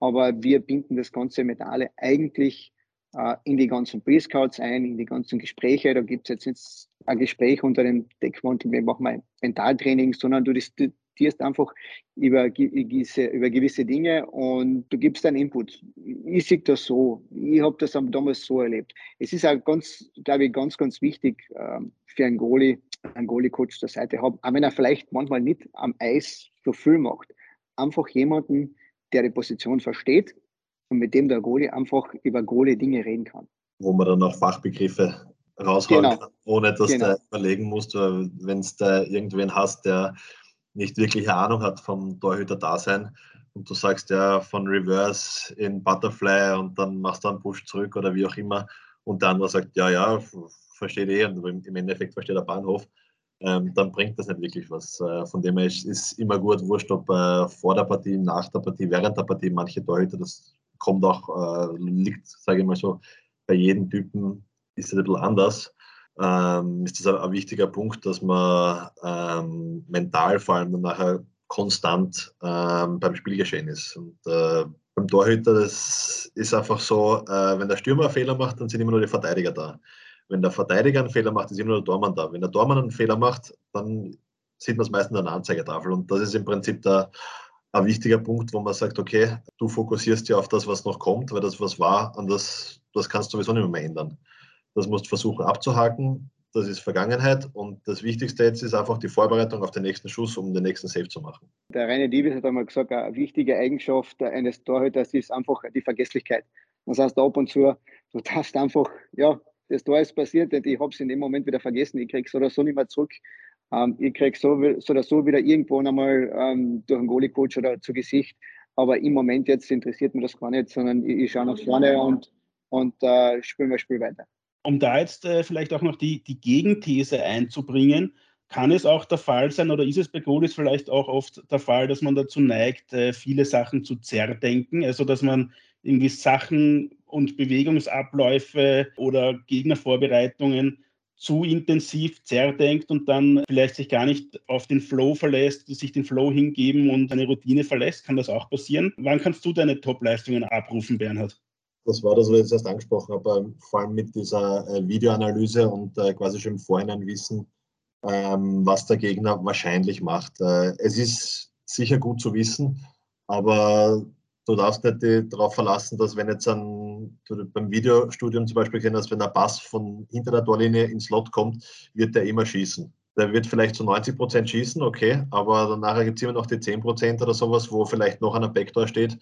aber wir binden das ganze Mentale eigentlich äh, in die ganzen Pre-Scouts ein, in die ganzen Gespräche. Da gibt es jetzt ein Gespräch unter dem Deckmantel, wir machen mal Mentaltraining, sondern du, du, diskutierst einfach über gewisse, über gewisse Dinge und du gibst deinen Input. Ich sehe das so. Ich habe das damals so erlebt. Es ist auch ganz, glaube ich, ganz, ganz wichtig ähm, für einen Goalie, einen Goalie-Coach zur Seite haben, auch wenn er vielleicht manchmal nicht am Eis so viel macht. Einfach jemanden, der die Position versteht und mit dem der Goalie einfach über Goalie-Dinge reden kann. Wo man dann auch Fachbegriffe raushauen genau. kann, ohne dass genau. du überlegen musst, wenn es da irgendwen hast, der nicht wirklich eine Ahnung hat vom Torhüter-Dasein und du sagst ja von Reverse in Butterfly und dann machst du einen Push zurück oder wie auch immer und der andere sagt, ja, ja, versteht eh und im Endeffekt versteht der Bahnhof, ähm, dann bringt das nicht wirklich was. Äh, von dem her ist, es immer gut, wurscht, ob äh, vor der Partie, nach der Partie, während der Partie, manche Torhüter, das kommt auch, äh, liegt, sage ich mal so, bei jedem Typen ist es ein bisschen anders ähm, ist das ein, ein, wichtiger Punkt, dass man ähm, mental vor allem dann nachher konstant ähm, beim Spielgeschehen ist. Und äh, beim Torhüter, das ist einfach so, äh, wenn der Stürmer Fehler macht, dann sind immer nur die Verteidiger da. Wenn der Verteidiger einen Fehler macht, ist immer nur der Tormann da. Wenn der Tormann einen Fehler macht, dann sieht man es meistens an der Anzeigetafel. Und das ist im Prinzip der, ein wichtiger Punkt, wo man sagt, okay, du fokussierst ja auf das, was noch kommt, weil das, was war, an das, das kannst du sowieso nicht mehr ändern. Das musst du versuchen abzuhaken. Das ist Vergangenheit und das Wichtigste jetzt ist einfach die Vorbereitung auf den nächsten Schuss, um den nächsten Save zu machen. Der Reine Diebes hat einmal gesagt, eine wichtige Eigenschaft eines Torhüters ist einfach die Vergesslichkeit. Das heißt, ab und zu, du darfst einfach, ja, das Tor ist passiert und ich habe es in dem Moment wieder vergessen, ich kriege es oder so nicht mehr zurück. Ähm, ich kriege so, so oder so wieder irgendwo einmal ähm, durch einen Goalie-Coach oder zu Gesicht. Aber im Moment jetzt interessiert mich das gar nicht, sondern ich, ich schaue nach vorne und, und äh, spiele mein Spiel weiter um da jetzt äh, vielleicht auch noch die, die Gegenthese einzubringen, kann es auch der Fall sein oder ist es bei Goalies vielleicht auch oft der Fall, dass man dazu neigt, äh, viele Sachen zu zerdenken, also dass man irgendwie Sachen und Bewegungsabläufe oder Gegnervorbereitungen zu intensiv zerdenkt und dann vielleicht sich gar nicht auf den Flow verlässt, sich den Flow hingeben und eine Routine verlässt. Kann das auch passieren? Wann kannst du deine Top-Leistungen abrufen, Bernhard? das war das, was ich jetzt erst angesprochen habe, ähm, vor allem mit dieser äh, Videoanalyse und äh, quasi schon im Vorhinein wissen, ähm, was der Gegner wahrscheinlich macht. Äh, es ist sicher gut zu wissen, aber du darfst nicht darauf verlassen, dass wenn jetzt ein, beim Videostudium zum Beispiel kennen, dass wenn der Pass von hinter der Torlinie ins Slot kommt, wird der immer schießen. Der wird vielleicht zu 90 Prozent schießen, okay, aber danach gibt es immer noch die 10 Prozent oder sowas, wo vielleicht noch ein Backdoor steht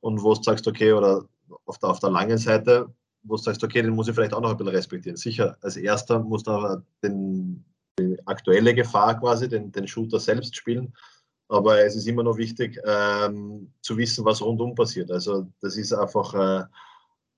und wo du sagst, okay, oder auf der, auf der langen Seite, wo du sagst, okay, den muss ich vielleicht auch noch ein bisschen respektieren. Sicher, als erster muss aber den, die aktuelle Gefahr quasi, den, den Shooter selbst spielen. Aber es ist immer noch wichtig ähm, zu wissen, was rundum passiert. Also das ist einfach äh,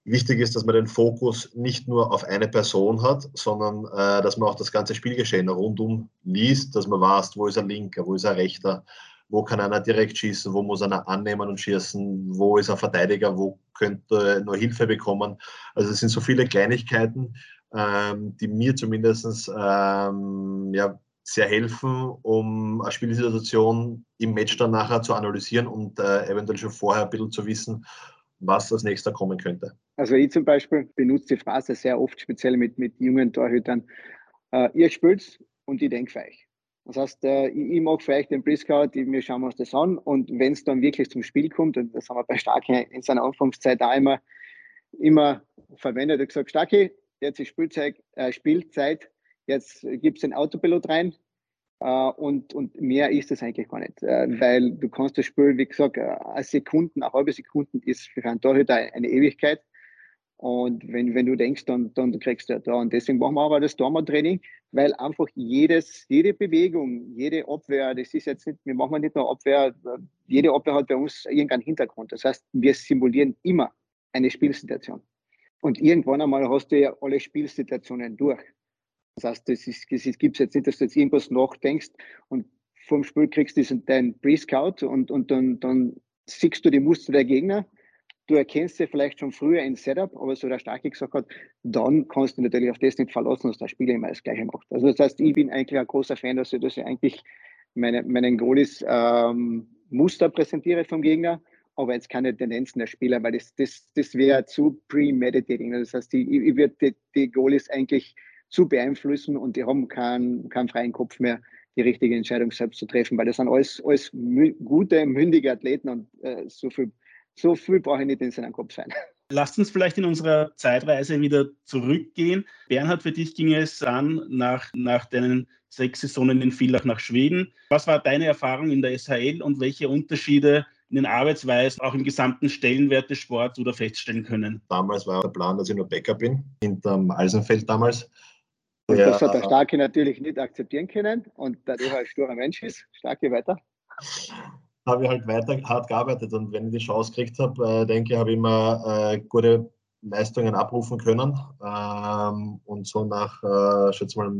wichtig ist, dass man den Fokus nicht nur auf eine Person hat, sondern äh, dass man auch das ganze Spielgeschehen rundum liest, dass man weiß, wo ist ein Linker, wo ist ein Rechter, wo kann einer direkt schießen, wo muss einer annehmen und schießen, wo ist ein Verteidiger, wo könnte nur Hilfe bekommen. Also es sind so viele Kleinigkeiten, ähm, die mir zumindest ähm, ja, sehr helfen, um eine Spielsituation im Match dann nachher zu analysieren und äh, eventuell schon vorher ein bisschen zu wissen, was als nächster kommen könnte. Also ich zum Beispiel benutze die Phrase sehr oft, speziell mit, mit jungen Torhütern. Äh, ihr spielt und ich denke für euch. Das heißt, äh, ich, ich mag vielleicht den Briscout, wir schauen uns das an und wenn es dann wirklich zum Spiel kommt, und das haben wir bei Starke in seiner Anfangszeit auch immer, immer verwendet, und gesagt, Starke, jetzt ist Spielzeit, äh, Spielzeit jetzt gibt es den Autopilot rein äh, und, und mehr ist es eigentlich gar nicht, äh, weil du kannst das Spiel, wie gesagt, eine Sekunden, eine halbe Sekunde ist für einen Torhüter eine Ewigkeit und wenn, wenn du denkst, dann, dann kriegst du ja da. Und deswegen machen wir aber das Dormer-Training, weil einfach jedes, jede Bewegung, jede Abwehr, das ist jetzt nicht, wir machen nicht nur Abwehr, jede Abwehr hat bei uns irgendeinen Hintergrund. Das heißt, wir simulieren immer eine Spielsituation. Und irgendwann einmal hast du ja alle Spielsituationen durch. Das heißt, das, das gibt es jetzt nicht, dass du jetzt irgendwas nachdenkst und vom Spiel kriegst du deinen Pre-Scout und, und dann, dann siehst du die Muster der Gegner du erkennst dir vielleicht schon früher ein Setup, aber so der Starke gesagt hat, dann kannst du natürlich auf das nicht verlassen, dass der Spieler immer das Gleiche macht. Also das heißt, ich bin eigentlich ein großer Fan, dass ich, dass ich eigentlich meine, meinen Goalies ähm, Muster präsentiere vom Gegner, aber jetzt keine Tendenzen der Spieler, weil das, das, das wäre zu premeditating. Das heißt, ich, ich würde die, die Goalies eigentlich zu beeinflussen und die haben keinen, keinen freien Kopf mehr, die richtige Entscheidung selbst zu treffen, weil das sind alles, alles mü gute, mündige Athleten und äh, so viel, so viel brauche ich nicht in seinem Kopf sein. Lasst uns vielleicht in unserer Zeitreise wieder zurückgehen. Bernhard, für dich ging es an nach, nach deinen sechs Saisonen in Villach nach Schweden. Was war deine Erfahrung in der SHL und welche Unterschiede in den Arbeitsweisen, auch im gesamten Stellenwert des Sports oder feststellen können? Damals war der Plan, dass ich nur Bäcker bin, hinterm Eisenfeld damals. Und ja, das hat der Starke natürlich nicht akzeptieren können und da er ein sturer Mensch ist, Starke weiter. Habe ich halt weiter hart gearbeitet und wenn ich die Chance gekriegt habe, äh, denke ich, habe ich immer äh, gute Leistungen abrufen können. Ähm, und so nach, äh, schätze mal,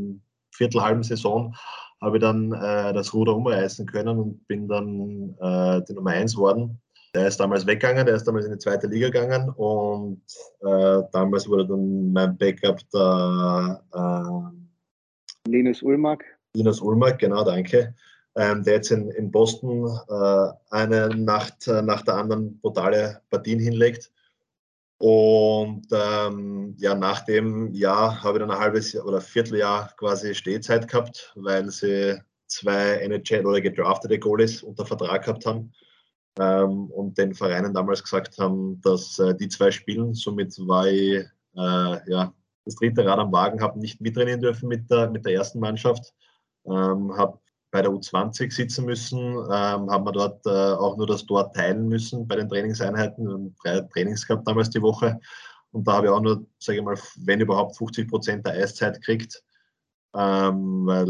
Viertel, halben Saison habe ich dann äh, das Ruder umreißen können und bin dann äh, die Nummer 1 worden. Der ist damals weggegangen, der ist damals in die zweite Liga gegangen und äh, damals wurde dann mein Backup der äh, Linus Ulmark. Linus Ulmark, genau, danke. Ähm, der jetzt in, in Boston äh, eine Nacht äh, nach der anderen brutale Partien hinlegt. Und ähm, ja, nach dem Jahr habe ich dann ein halbes Jahr oder Vierteljahr quasi Stehzeit gehabt, weil sie zwei NHL oder gedraftete Goalies unter Vertrag gehabt haben ähm, und den Vereinen damals gesagt haben, dass äh, die zwei spielen. Somit war ich äh, ja, das dritte Rad am Wagen, habe nicht mittrainieren dürfen mit der, mit der ersten Mannschaft, ähm, habe bei der U20 sitzen müssen, ähm, haben wir dort äh, auch nur das Tor teilen müssen bei den Trainingseinheiten. Wir haben drei Trainings gehabt damals die Woche. Und da habe ich auch nur, sage ich mal, wenn überhaupt 50 Prozent der Eiszeit gekriegt. Ähm, weil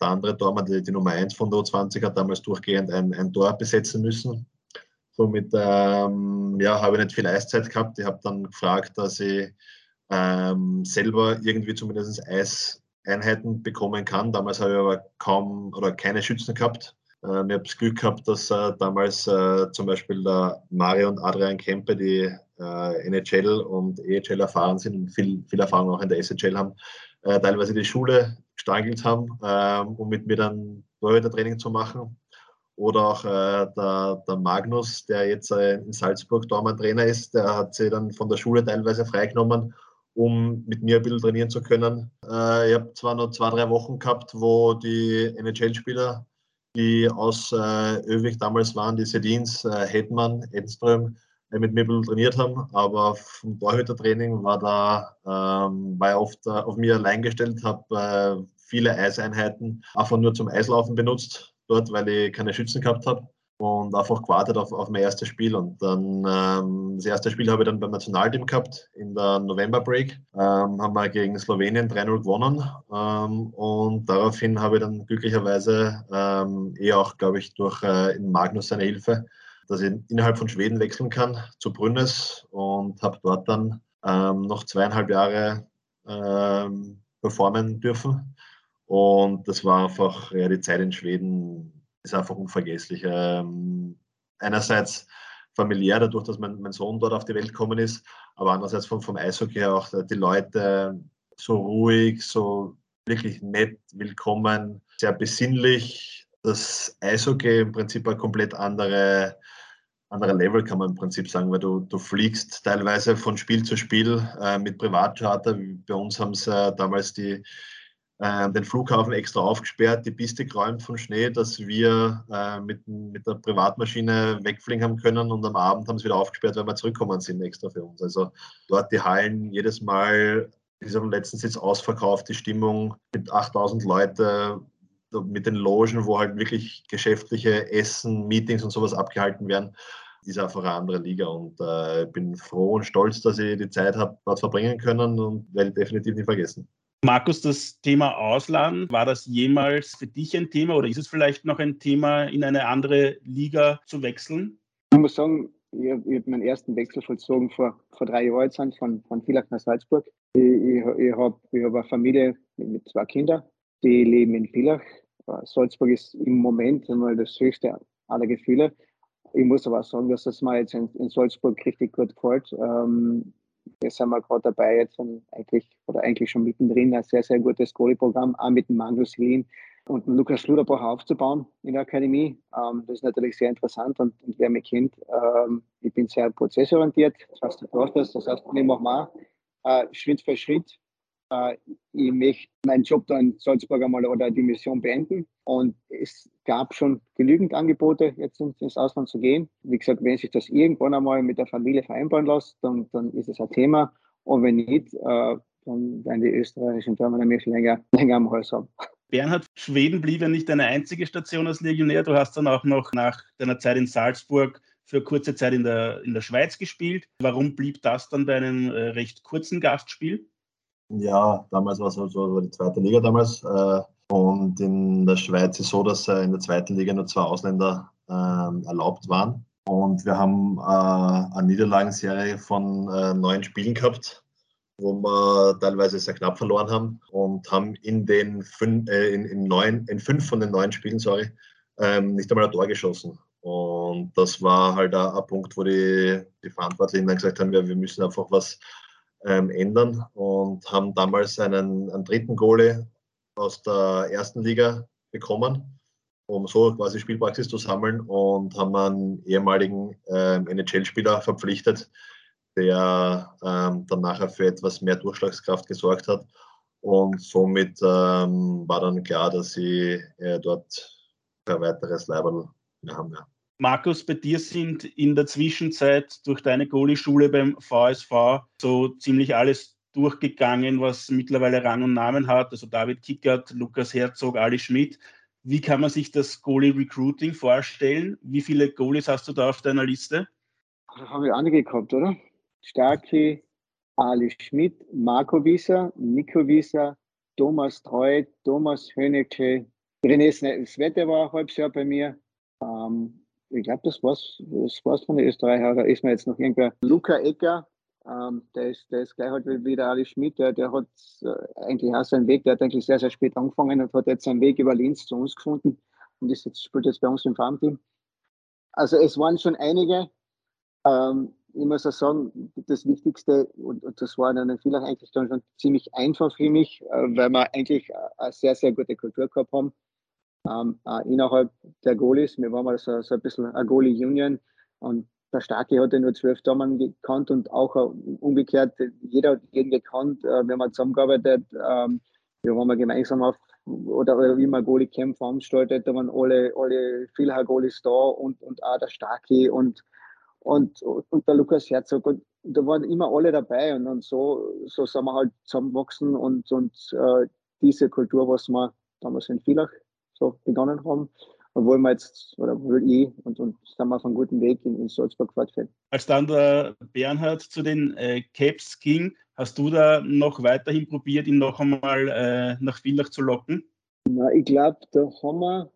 der andere Tormann, die, die Nummer 1 von der U20, hat damals durchgehend ein, ein Tor besetzen müssen. Somit ähm, ja, habe ich nicht viel Eiszeit gehabt. Ich habe dann gefragt, dass ich ähm, selber irgendwie zumindest Eiseinheiten bekommen kann. Damals habe ich aber kaum oder keine Schützen gehabt. Ähm, ich habe das Glück gehabt, dass äh, damals äh, zum Beispiel der Mario und Adrian Kempe, die äh, NHL und EHL erfahren sind und viel, viel Erfahrung auch in der SHL haben, äh, teilweise die Schule gestangelt haben, ähm, um mit mir dann Torhüter-Training zu machen oder auch äh, der, der, Magnus, der jetzt äh, in Salzburg Dormann-Trainer ist, der hat sich dann von der Schule teilweise freigenommen, um mit mir ein bisschen trainieren zu können. Äh, ich habe zwar noch zwei, drei Wochen gehabt, wo die NHL-Spieler, die aus äh, Öwig damals waren, die Sedins, äh, Hetman, Edström, äh, mit mir ein bisschen trainiert haben, aber vom Torhütertraining war da ähm, war oft äh, auf mir allein gestellt, habe viele Eiseinheiten einfach nur zum Eislaufen benutzt dort, weil ich keine Schützen gehabt habe und einfach gewartet auf, auf mein erstes Spiel. Und dann ähm, das erste Spiel habe ich dann beim Nationalteam gehabt in der November Break. Ähm, haben wir gegen Slowenien 3-0 gewonnen. Ähm, und daraufhin habe ich dann glücklicherweise ähm, eh auch, glaube ich, durch äh, Magnus seine Hilfe, dass ich innerhalb von Schweden wechseln kann zu Brünnes und habe dort dann ähm, noch zweieinhalb Jahre ähm, performen dürfen. Und das war einfach, ja, die Zeit in Schweden ist einfach unvergesslich. Ähm, einerseits familiär, dadurch, dass mein, mein Sohn dort auf die Welt gekommen ist, aber andererseits vom, vom Eishockey her auch die Leute so ruhig, so wirklich nett, willkommen, sehr besinnlich. Das Eishockey im Prinzip ein komplett andere, andere Level, kann man im Prinzip sagen, weil du, du fliegst teilweise von Spiel zu Spiel äh, mit Privatcharter. Bei uns haben sie äh, damals die äh, den Flughafen extra aufgesperrt, die Piste geräumt von Schnee, dass wir äh, mit, mit der Privatmaschine wegfliegen haben können und am Abend haben sie wieder aufgesperrt, weil wir zurückkommen sind extra für uns. Also dort die Hallen jedes Mal, ist am letzten Sitz ausverkauft, die Stimmung mit 8000 Leute, mit den Logen, wo halt wirklich geschäftliche Essen, Meetings und sowas abgehalten werden, ist einfach eine andere Liga und äh, bin froh und stolz, dass ich die Zeit habe dort verbringen können und werde definitiv nicht vergessen. Markus, das Thema Ausland, war das jemals für dich ein Thema oder ist es vielleicht noch ein Thema, in eine andere Liga zu wechseln? Ich muss sagen, ich habe hab meinen ersten Wechsel vollzogen vor, vor drei Jahren von, von Villach nach Salzburg. Ich, ich, ich habe ich hab eine Familie mit, mit zwei Kindern, die leben in Villach. Salzburg ist im Moment einmal das höchste aller Gefühle. Ich muss aber auch sagen, dass das mir jetzt in, in Salzburg richtig gut gefällt. Ähm, wir sind wir gerade dabei, jetzt eigentlich oder eigentlich schon mittendrin ein sehr, sehr gutes Goalie-Programm, auch mit dem Magnus Wien und dem Lukas Luderbach aufzubauen in der Akademie. Ähm, das ist natürlich sehr interessant und, und wer mich kennt, ähm, ich bin sehr prozessorientiert, das heißt, du brauchst das, das heißt, ich mache mal äh, Schritt für Schritt äh, ich möchte meinen Job da in Salzburg einmal oder die Mission beenden. Und es gab schon genügend Angebote, jetzt ins Ausland zu gehen. Wie gesagt, wenn sich das irgendwann einmal mit der Familie vereinbaren lässt, dann, dann ist es ein Thema. Und wenn nicht, äh, dann werden die österreichischen Damen nämlich länger, länger am Hals haben. Bernhard, Schweden blieb ja nicht deine einzige Station als Legionär. Du hast dann auch noch nach deiner Zeit in Salzburg für kurze Zeit in der, in der Schweiz gespielt. Warum blieb das dann bei einem äh, recht kurzen Gastspiel? Ja, damals war es so, so die zweite Liga damals. Äh, und in der Schweiz ist es so, dass äh, in der zweiten Liga nur zwei Ausländer äh, erlaubt waren. Und wir haben äh, eine Niederlagenserie von äh, neun Spielen gehabt, wo wir teilweise sehr knapp verloren haben und haben in den fünf, äh, in, in, neun, in fünf von den neun Spielen, sorry, ähm, nicht einmal ein Tor geschossen. Und das war halt ein, ein Punkt, wo die, die Verantwortlichen dann gesagt haben, ja, wir müssen einfach was ähm, ändern und haben damals einen, einen dritten Goalie aus der ersten Liga bekommen, um so quasi Spielpraxis zu sammeln und haben einen ehemaligen ähm, NHL-Spieler verpflichtet, der ähm, dann nachher für etwas mehr Durchschlagskraft gesorgt hat. Und somit ähm, war dann klar, dass sie äh, dort ein weiteres Leiberl haben. Ja. Markus, bei dir sind in der Zwischenzeit durch deine Goalie-Schule beim VSV so ziemlich alles durchgegangen, was mittlerweile Rang und Namen hat. Also David Kickert, Lukas Herzog, Ali Schmidt. Wie kann man sich das Goalie-Recruiting vorstellen? Wie viele Goalies hast du da auf deiner Liste? Da haben wir einige gehabt, oder? Starke, Ali Schmidt, Marco Wieser, Nico Wieser, Thomas Treu, Thomas Hönecke, René Svette war ein halbes Jahr bei mir. Ähm, ich glaube, das war's, das war's von den Österreichern. Da ist mir jetzt noch irgendwer. Luca Ecker, ähm, der, ist, der ist gleich halt wie der Ali Schmidt, der, der hat äh, eigentlich auch seinen Weg, der hat eigentlich sehr, sehr spät angefangen und hat jetzt seinen Weg über Linz zu uns gefunden und ist jetzt, spielt jetzt bei uns im Farmteam. Also es waren schon einige. Ähm, ich muss auch sagen, das Wichtigste, und, und das war dann vielleicht eigentlich dann schon ziemlich einfach für mich, äh, weil wir eigentlich eine sehr, sehr gute Kultur gehabt haben ähm, innerhalb der Goalies. Wir waren mal so, so ein bisschen eine Goalie-Union und der Starke hatte nur zwölf Damen gekannt und auch umgekehrt, jeder hat jeden gekannt. Äh, wir haben zusammengearbeitet, ähm, wir waren gemeinsam auf oder, oder wie man Goalie-Camp veranstaltet, da waren alle, alle viele Goalies da und, und auch der Starke und, und, und der Lukas Herzog. Und da waren immer alle dabei und, und so, so sind wir halt zusammengewachsen und, und äh, diese Kultur, was wir damals in Villach so begonnen haben. Obwohl wir jetzt, oder wohl ich, und, und sind wir auf einem guten Weg in, in Salzburg fortfällt. Als dann der Bernhard zu den äh, Caps ging, hast du da noch weiterhin probiert, ihn noch einmal äh, nach Villach zu locken? Na, ich glaube, da haben wir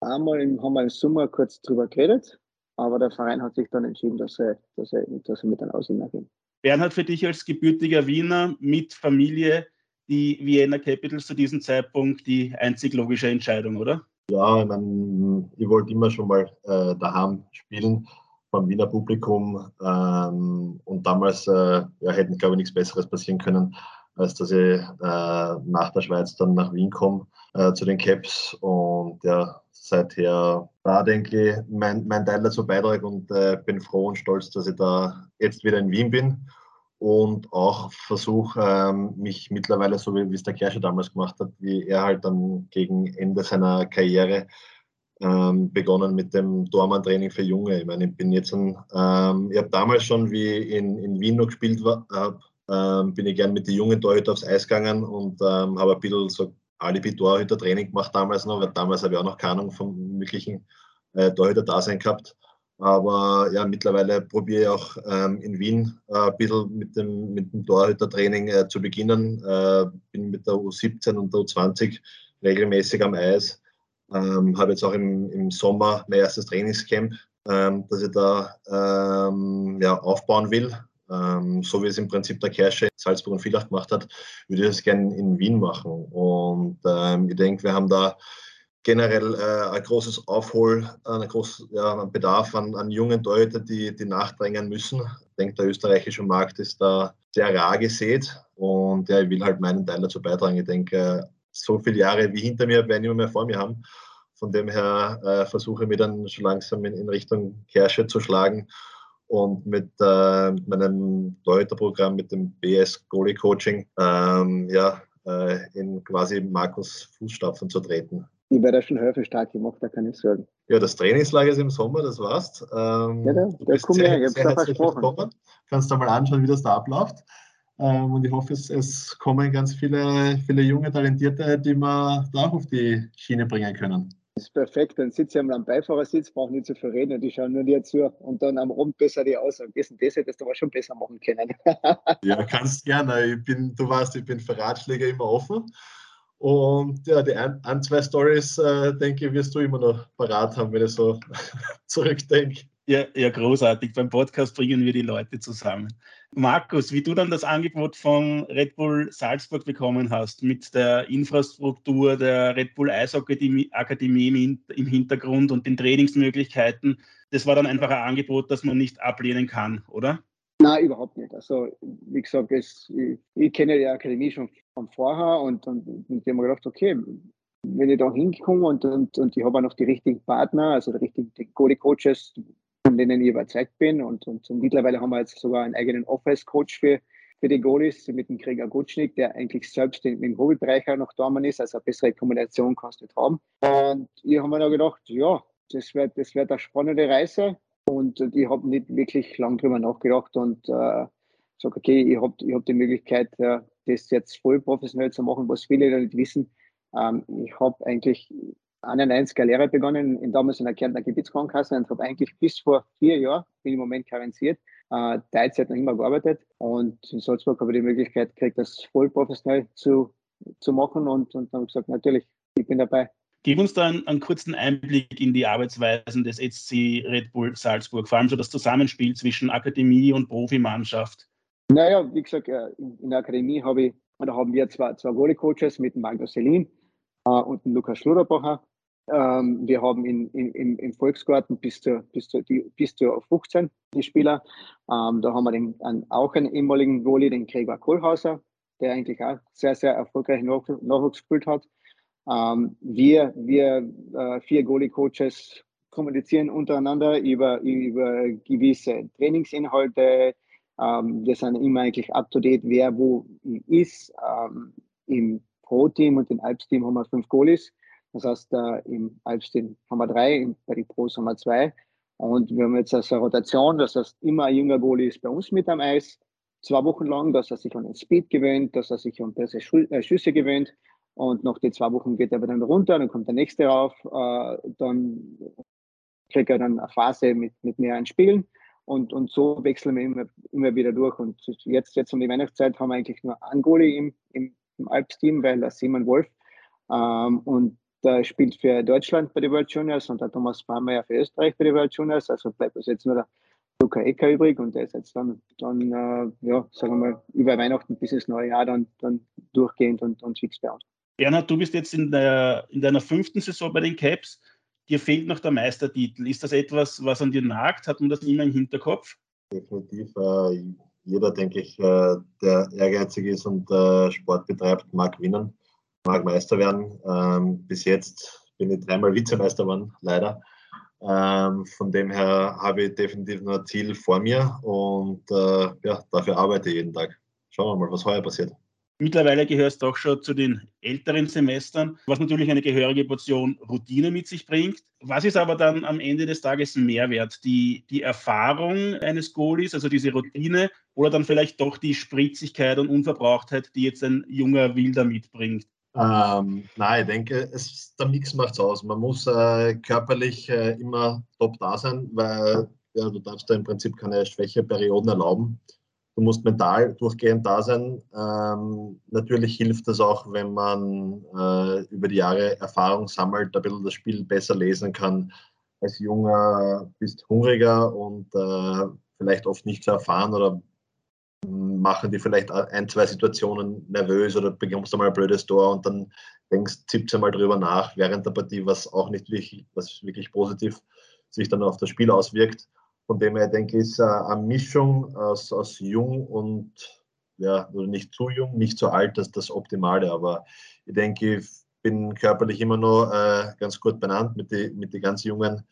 einmal im, haben wir im Sommer kurz drüber geredet, aber der Verein hat sich dann entschieden, dass er, dass er, dass er mit einem Ausländer geht. Bernhard, für dich als gebürtiger Wiener mit Familie, die Vienna Capitals zu diesem Zeitpunkt die einzig logische Entscheidung, oder? Ja, ich, mein, ich wollte immer schon mal äh, daheim spielen vom Wiener Publikum ähm, und damals äh, ja, hätten, glaube ich, nichts Besseres passieren können, als dass ich äh, nach der Schweiz dann nach Wien komme äh, zu den Caps. Und ja, seither da denke ich mein, mein Teil dazu beitrage und äh, bin froh und stolz, dass ich da jetzt wieder in Wien bin und auch versuche, ähm, mich mittlerweile, so wie es der Kersche damals gemacht hat, wie er halt dann gegen Ende seiner Karriere ähm, begonnen mit dem Dormann-Training für Junge. Ich meine, ich bin jetzt ein, ähm, ich habe damals schon, wie in, in Wien noch gespielt habe, ähm, bin ich gern mit den jungen Torhüter aufs Eis gegangen und ähm, habe ein bisschen so Alibi-Torhüter-Training gemacht damals noch, weil damals habe ich auch noch keine Ahnung vom möglichen äh, Torhüter-Dasein gehabt. Aber ja, mittlerweile probiere ich auch ähm, in Wien äh, ein bisschen mit dem, mit dem Torhütertraining äh, zu beginnen. Äh, bin mit der U17 und der U20 regelmäßig am Eis. Ähm, Habe jetzt auch im, im Sommer mein erstes Trainingscamp, ähm, das ich da ähm, ja, aufbauen will. Ähm, so wie es im Prinzip der Kersche in Salzburg und Villach gemacht hat, würde ich das gerne in Wien machen. Und ähm, ich denke, wir haben da generell äh, ein großes Aufhol, ein großes ja, Bedarf an, an jungen Torhütern, die, die nachdrängen müssen. Ich denke, der österreichische Markt ist da sehr rar gesät und ja, ich will halt meinen Teil dazu beitragen. Ich denke, so viele Jahre wie hinter mir werden immer mehr vor mir haben. Von dem her äh, versuche ich mich dann schon langsam in, in Richtung Kersche zu schlagen und mit, äh, mit meinem Torhüterprogramm, mit dem BS Goalie Coaching, ähm, ja, äh, in quasi Markus Fußstapfen zu treten. Ich werde schon Höfe stark gemacht, da kann ich sagen. Ja, das Trainingslager ist im Sommer, das warst. Ähm, ja, da, da komme ich her, ich habe versprochen. Kannst du mal anschauen, wie das da abläuft. Ähm, und ich hoffe, es, es, kommen ganz viele, viele junge Talentierte, die wir da auch auf die Schiene bringen können. Das ist perfekt. Dann sitze ich einmal am Beifahrersitz, brauche nicht zu viel reden, die schauen nur dir zu und dann am Rund besser die aus. Und das und das hättest du aber schon besser machen können. ja, kannst gerne. Ich bin, du weißt, ich bin für Ratschläge immer offen. Und ja, die ein, ein zwei Stories, äh, denke ich, wirst du immer noch parat haben, wenn ich so zurückdenke. Ja, ja, großartig. Beim Podcast bringen wir die Leute zusammen. Markus, wie du dann das Angebot von Red Bull Salzburg bekommen hast, mit der Infrastruktur der Red Bull Eisakademie Akademie im Hintergrund und den Trainingsmöglichkeiten, das war dann einfach ein Angebot, das man nicht ablehnen kann, oder? Nein, überhaupt nicht. Also, wie gesagt, es, ich, ich, kenne die Akademie schon von vorher und, und, und ich habe mir gedacht, okay, wenn ich da hinkomme und, und, und ich habe auch noch die richtigen Partner, also die richtigen Goalie-Coaches, von denen ich überzeugt bin. Und, und, und mittlerweile haben wir jetzt sogar einen eigenen Office-Coach für, für die Goalies mit dem Krieger Gutschnick, der eigentlich selbst im Hobbybereich auch noch da ist. Also eine bessere Kombination kannst du nicht haben. Und ich habe mir da gedacht, ja, das wird, das wird eine spannende Reise. Und ich habe nicht wirklich lang drüber nachgedacht und äh, sage, okay, ich habe ich hab die Möglichkeit, äh, das jetzt voll professionell zu machen, was viele da nicht wissen. Ähm, ich habe eigentlich eine 91er Lehre begonnen, in damals in der Kärntner Gebietskrankenkasse und habe eigentlich bis vor vier Jahren, bin im Moment karenziert, äh, Teilzeit noch immer gearbeitet und in Salzburg habe ich die Möglichkeit gekriegt, das voll professionell zu, zu machen und, und dann habe ich gesagt, natürlich, ich bin dabei. Gib uns da einen, kurzen Einblick in die Arbeitsweisen des SC Red Bull Salzburg, vor allem so das Zusammenspiel zwischen Akademie und Profimannschaft. Naja, wie gesagt, äh, in der Akademie habe ich, da haben wir zwei, zwei Volley-Coaches mit Magnus Selin äh, und dem Lukas Schluderbacher. Ähm, wir haben in, in, im Volksgarten bis zu, bis, zu, die, bis zu 15 die Spieler. Ähm, da haben wir den, einen, auch einen ehemaligen Goalie, den Gregor Kohlhauser, der eigentlich auch sehr, sehr erfolgreich Nachwuchs gespielt hat. Ähm, wir wir äh, vier Goalie-Coaches kommunizieren untereinander über, über gewisse Trainingsinhalte. Ähm, wir sind immer eigentlich up-to-date, wer wo ist. Ähm, Im Pro-Team und im Alps-Team haben wir fünf Goalies. Das heißt, äh, im Alpstein haben wir drei, bei den Pros haben wir zwei. Und wir haben jetzt also eine Rotation, das heißt, immer ein junger Goalie ist bei uns mit am Eis, zwei Wochen lang, dass er sich an den Speed gewöhnt, dass er sich an bessere äh, Schüsse gewöhnt. Und nach den zwei Wochen geht er dann runter, dann kommt der nächste rauf, äh, dann kriegt er dann eine Phase mit, mit mehreren Spielen. Und, und so wechseln wir immer, immer wieder durch. Und jetzt, jetzt um die Weihnachtszeit haben wir eigentlich nur Goalie im, im, im Alps-Team, weil der Simon Wolf. Ähm, und der spielt für Deutschland bei den World Juniors und der Thomas Farmer für Österreich bei den World Juniors. Also bleibt uns jetzt nur der Luca Ecker übrig und der ist jetzt dann, dann äh, ja, sagen wir mal, über Weihnachten bis ins neue Jahr dann, dann durchgehend und, und fix bei uns. Bernhard, du bist jetzt in, der, in deiner fünften Saison bei den Caps. Dir fehlt noch der Meistertitel. Ist das etwas, was an dir nagt? Hat man das immer im Hinterkopf? Definitiv. Äh, jeder, denke ich, äh, der ehrgeizig ist und äh, Sport betreibt, mag gewinnen mag Meister werden. Ähm, bis jetzt bin ich dreimal Vizemeister geworden, leider. Ähm, von dem her habe ich definitiv noch ein Ziel vor mir und äh, ja, dafür arbeite ich jeden Tag. Schauen wir mal, was heuer passiert. Mittlerweile gehörst du auch schon zu den älteren Semestern, was natürlich eine gehörige Portion Routine mit sich bringt. Was ist aber dann am Ende des Tages Mehrwert? Die, die Erfahrung eines Goalies, also diese Routine, oder dann vielleicht doch die Spritzigkeit und Unverbrauchtheit, die jetzt ein junger Wilder mitbringt? Ähm, nein, ich denke, es, der Mix macht es aus. Man muss äh, körperlich äh, immer top da sein, weil ja, du darfst da im Prinzip keine Schwächeperioden erlauben. Du musst mental durchgehend da sein. Ähm, natürlich hilft es auch, wenn man äh, über die Jahre Erfahrung sammelt, ein bisschen das Spiel besser lesen kann. Als Junger bist hungriger und äh, vielleicht oft nicht so erfahren oder machen die vielleicht ein, zwei Situationen nervös oder bekommst du mal ein blödes Tor und dann denkst 17 Mal drüber nach während der Partie, was auch nicht wirklich, was wirklich positiv sich dann auf das Spiel auswirkt. Von dem her denke ich, ist eine Mischung aus, aus jung und ja, nicht zu jung, nicht zu alt, das ist das Optimale. Aber ich denke, ich bin körperlich immer noch äh, ganz gut benannt. Mit den mit die ganz Jungen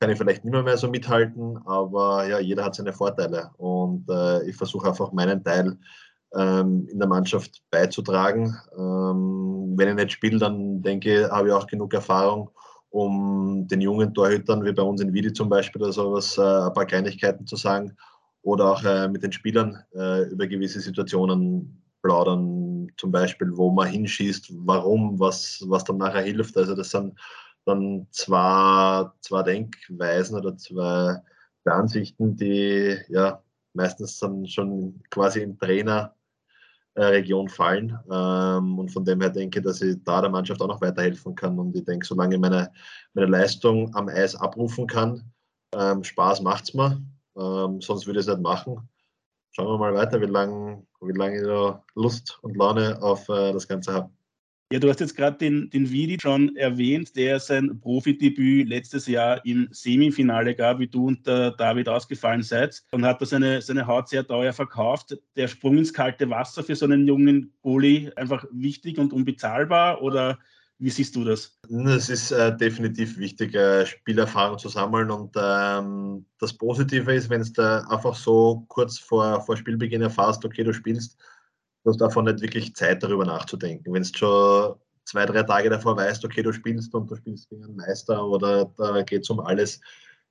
kann ich vielleicht nicht mehr, mehr so mithalten, aber ja, jeder hat seine Vorteile. Und äh, ich versuche einfach meinen Teil ähm, in der Mannschaft beizutragen. Ähm, wenn ich nicht spiele, dann denke ich, habe ich auch genug Erfahrung, um den jungen Torhütern, wie bei uns in Widi zum Beispiel, oder sowas, äh, ein paar Kleinigkeiten zu sagen oder auch äh, mit den Spielern äh, über gewisse Situationen plaudern, zum Beispiel, wo man hinschießt, warum, was, was dann nachher hilft. Also das sind dann zwei, zwei Denkweisen oder zwei Ansichten, die ja meistens dann schon quasi im Trainer Region fallen. Ähm, und von dem her denke ich, dass ich da der Mannschaft auch noch weiterhelfen kann. Und ich denke, solange ich meine, meine Leistung am Eis abrufen kann, ähm, Spaß macht es mir. Ähm, sonst würde ich es nicht machen. Schauen wir mal weiter, wie lange wie lang ich da Lust und Laune auf äh, das Ganze habe. Ja, du hast jetzt gerade den, den Vidi schon erwähnt, der sein Profidebüt letztes Jahr im Semifinale gab, wie du und der David ausgefallen seid und hat da seine, seine Haut sehr teuer verkauft. Der Sprung ins kalte Wasser für so einen jungen Goalie einfach wichtig und unbezahlbar oder wie siehst du das? Es ist äh, definitiv wichtig, äh, Spielerfahrung zu sammeln. Und ähm, das Positive ist, wenn du einfach so kurz vor, vor Spielbeginn erfährst, okay, du spielst, du hast davon nicht wirklich Zeit, darüber nachzudenken. Wenn du schon zwei, drei Tage davor weißt, okay, du spielst und du spielst gegen einen Meister oder da geht es um alles.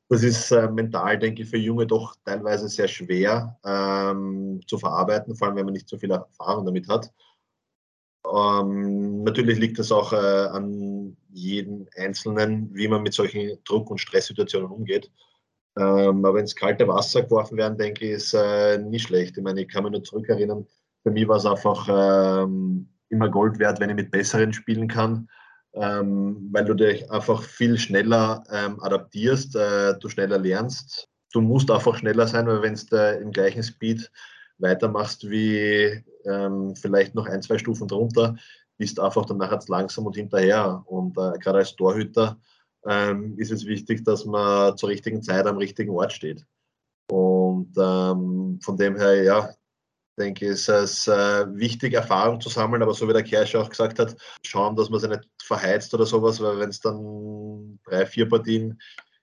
Das ist äh, mental, denke ich, für Junge doch teilweise sehr schwer ähm, zu verarbeiten, vor allem wenn man nicht so viel Erfahrung damit hat. Ähm, natürlich liegt es auch äh, an jedem Einzelnen, wie man mit solchen Druck- und Stresssituationen umgeht. Ähm, aber ins kalte Wasser geworfen werden, denke ich, ist äh, nicht schlecht. Ich meine, ich kann mich nur zurückerinnern, für mich war es einfach ähm, immer Gold wert, wenn ich mit Besseren spielen kann, ähm, weil du dich einfach viel schneller ähm, adaptierst, äh, du schneller lernst. Du musst einfach schneller sein, weil wenn es im gleichen Speed weitermachst wie ähm, vielleicht noch ein, zwei Stufen drunter, bist einfach dann nachher langsam und hinterher. Und äh, gerade als Torhüter ähm, ist es wichtig, dass man zur richtigen Zeit am richtigen Ort steht. Und ähm, von dem her, ja, denke ich, ist es äh, wichtig, Erfahrung zu sammeln, aber so wie der Kersch auch gesagt hat, schauen, dass man sich nicht verheizt oder sowas, weil wenn es dann drei, vier Partien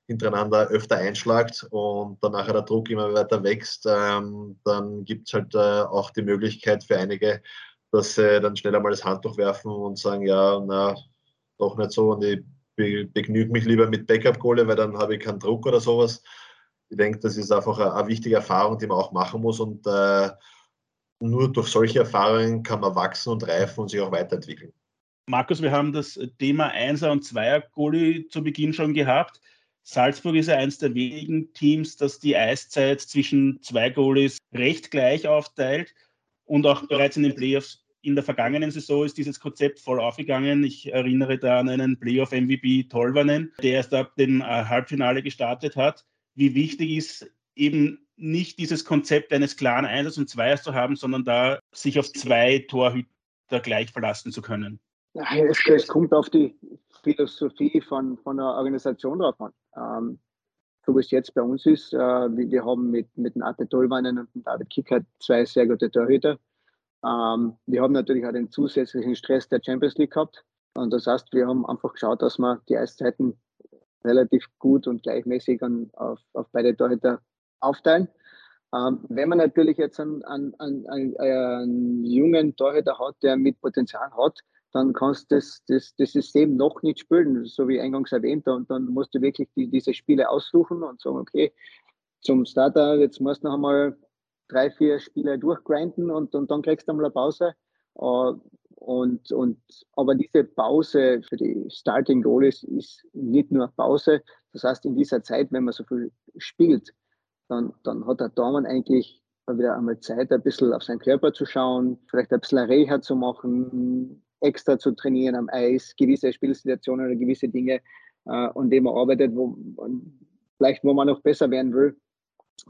hintereinander öfter einschlagt und dann nachher der Druck immer weiter wächst, ähm, dann gibt es halt äh, auch die Möglichkeit für einige, dass sie dann schneller mal das Handtuch werfen und sagen, ja, na, doch nicht so. Und ich be begnüge mich lieber mit Backup-Kohle, weil dann habe ich keinen Druck oder sowas. Ich denke, das ist einfach eine, eine, wichtige Erfahrung, die man auch machen muss. Und äh, nur durch solche Erfahrungen kann man wachsen und reifen und sich auch weiterentwickeln. Markus, wir haben das Thema 1er und 2er Goalie zu Beginn schon gehabt. Salzburg ist ja eines der wenigen Teams, das die Eiszeit zwischen zwei Goalies recht gleich aufteilt und auch bereits in den Playoffs in der vergangenen Saison ist dieses Konzept voll aufgegangen. Ich erinnere da an einen Playoff-MVP Tolvanen, der erst ab dem äh, Halbfinale gestartet hat. Wie wichtig ist eben nicht dieses Konzept eines klaren Einsatzes und Zweiers zu haben, sondern da sich auf zwei Torhüter gleich verlassen zu können? Es, kommt auf die Philosophie von, von der Organisation drauf an. Ähm, so wie es jetzt bei uns ist, äh, wir, haben mit, mit dem Arte Tollwannen und dem David Kickert zwei sehr gute Torhüter. Ähm, wir haben natürlich auch den zusätzlichen Stress der Champions League gehabt. Und das heißt, wir haben einfach geschaut, dass wir die Eiszeiten relativ gut und gleichmäßig an, auf, auf beide Torhüter aufteilen. Ähm, wenn man natürlich jetzt einen, einen, einen, einen, jungen Torhüter hat, der mit Potenzial hat, dann kannst du das, das, das System noch nicht spielen, so wie eingangs erwähnt. Und dann musst du wirklich die, diese Spiele aussuchen und sagen, okay, zum Starter, jetzt musst du noch einmal drei, vier Spiele durchgrinden und, und dann kriegst du einmal eine Pause. Äh, und, und, aber diese Pause für die Starting Goalies ist nicht nur Pause. Das heißt, in dieser Zeit, wenn man so viel spielt, dann, dann hat der Daumen eigentlich wieder einmal Zeit, ein bisschen auf seinen Körper zu schauen, vielleicht ein bisschen Reha zu machen, extra zu trainieren am Eis, gewisse Spielsituationen oder gewisse Dinge, äh, an denen man arbeitet, wo vielleicht wo man noch besser werden will,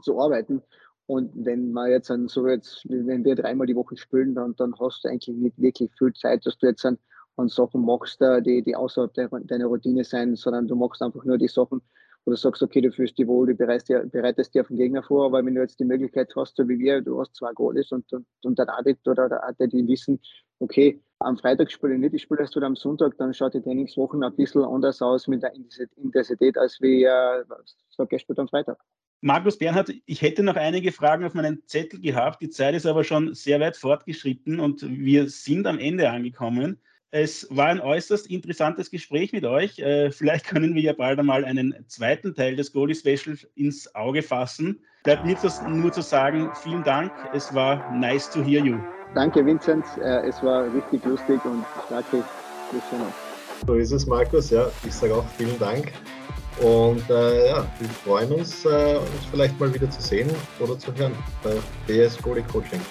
zu arbeiten. Und wenn man jetzt an, so jetzt, wenn wir dreimal die Woche spielen, dann, dann hast du eigentlich nicht wirklich viel Zeit, dass du jetzt an, an Sachen machst, äh, die, die außerhalb deiner Routine sein, sondern du machst einfach nur die Sachen, wo du sagst, okay, du fühlst dich wohl, du bereitest dir, bereitest dir auf den Gegner vor, aber wenn du jetzt die Möglichkeit hast, so wie wir, du hast zwei Goalies und, und, und der David oder der Arte, die wissen, okay, am Freitag spiele ich nicht, ich spiele erst wieder am Sonntag, dann schaut die Trainingswochen ein bisschen anders aus mit der Intensität, als wie, äh, sag ich, spielt am Freitag. Markus Bernhard, ich hätte noch einige Fragen auf meinen Zettel gehabt. Die Zeit ist aber schon sehr weit fortgeschritten und wir sind am Ende angekommen. Es war ein äußerst interessantes Gespräch mit euch. Äh, vielleicht können wir ja bald einmal einen zweiten Teil des Goalie Special ins Auge fassen. Bleibt mir nur zu sagen, vielen Dank. Es war nice to hear you. Danke, Vincent. Äh, es war richtig lustig und danke fürs So ist es, Markus. Ja, ich sage auch vielen Dank. Und äh, ja, wir freuen uns, äh, uns vielleicht mal wieder zu sehen oder zu hören bei BS Goalie Coaching.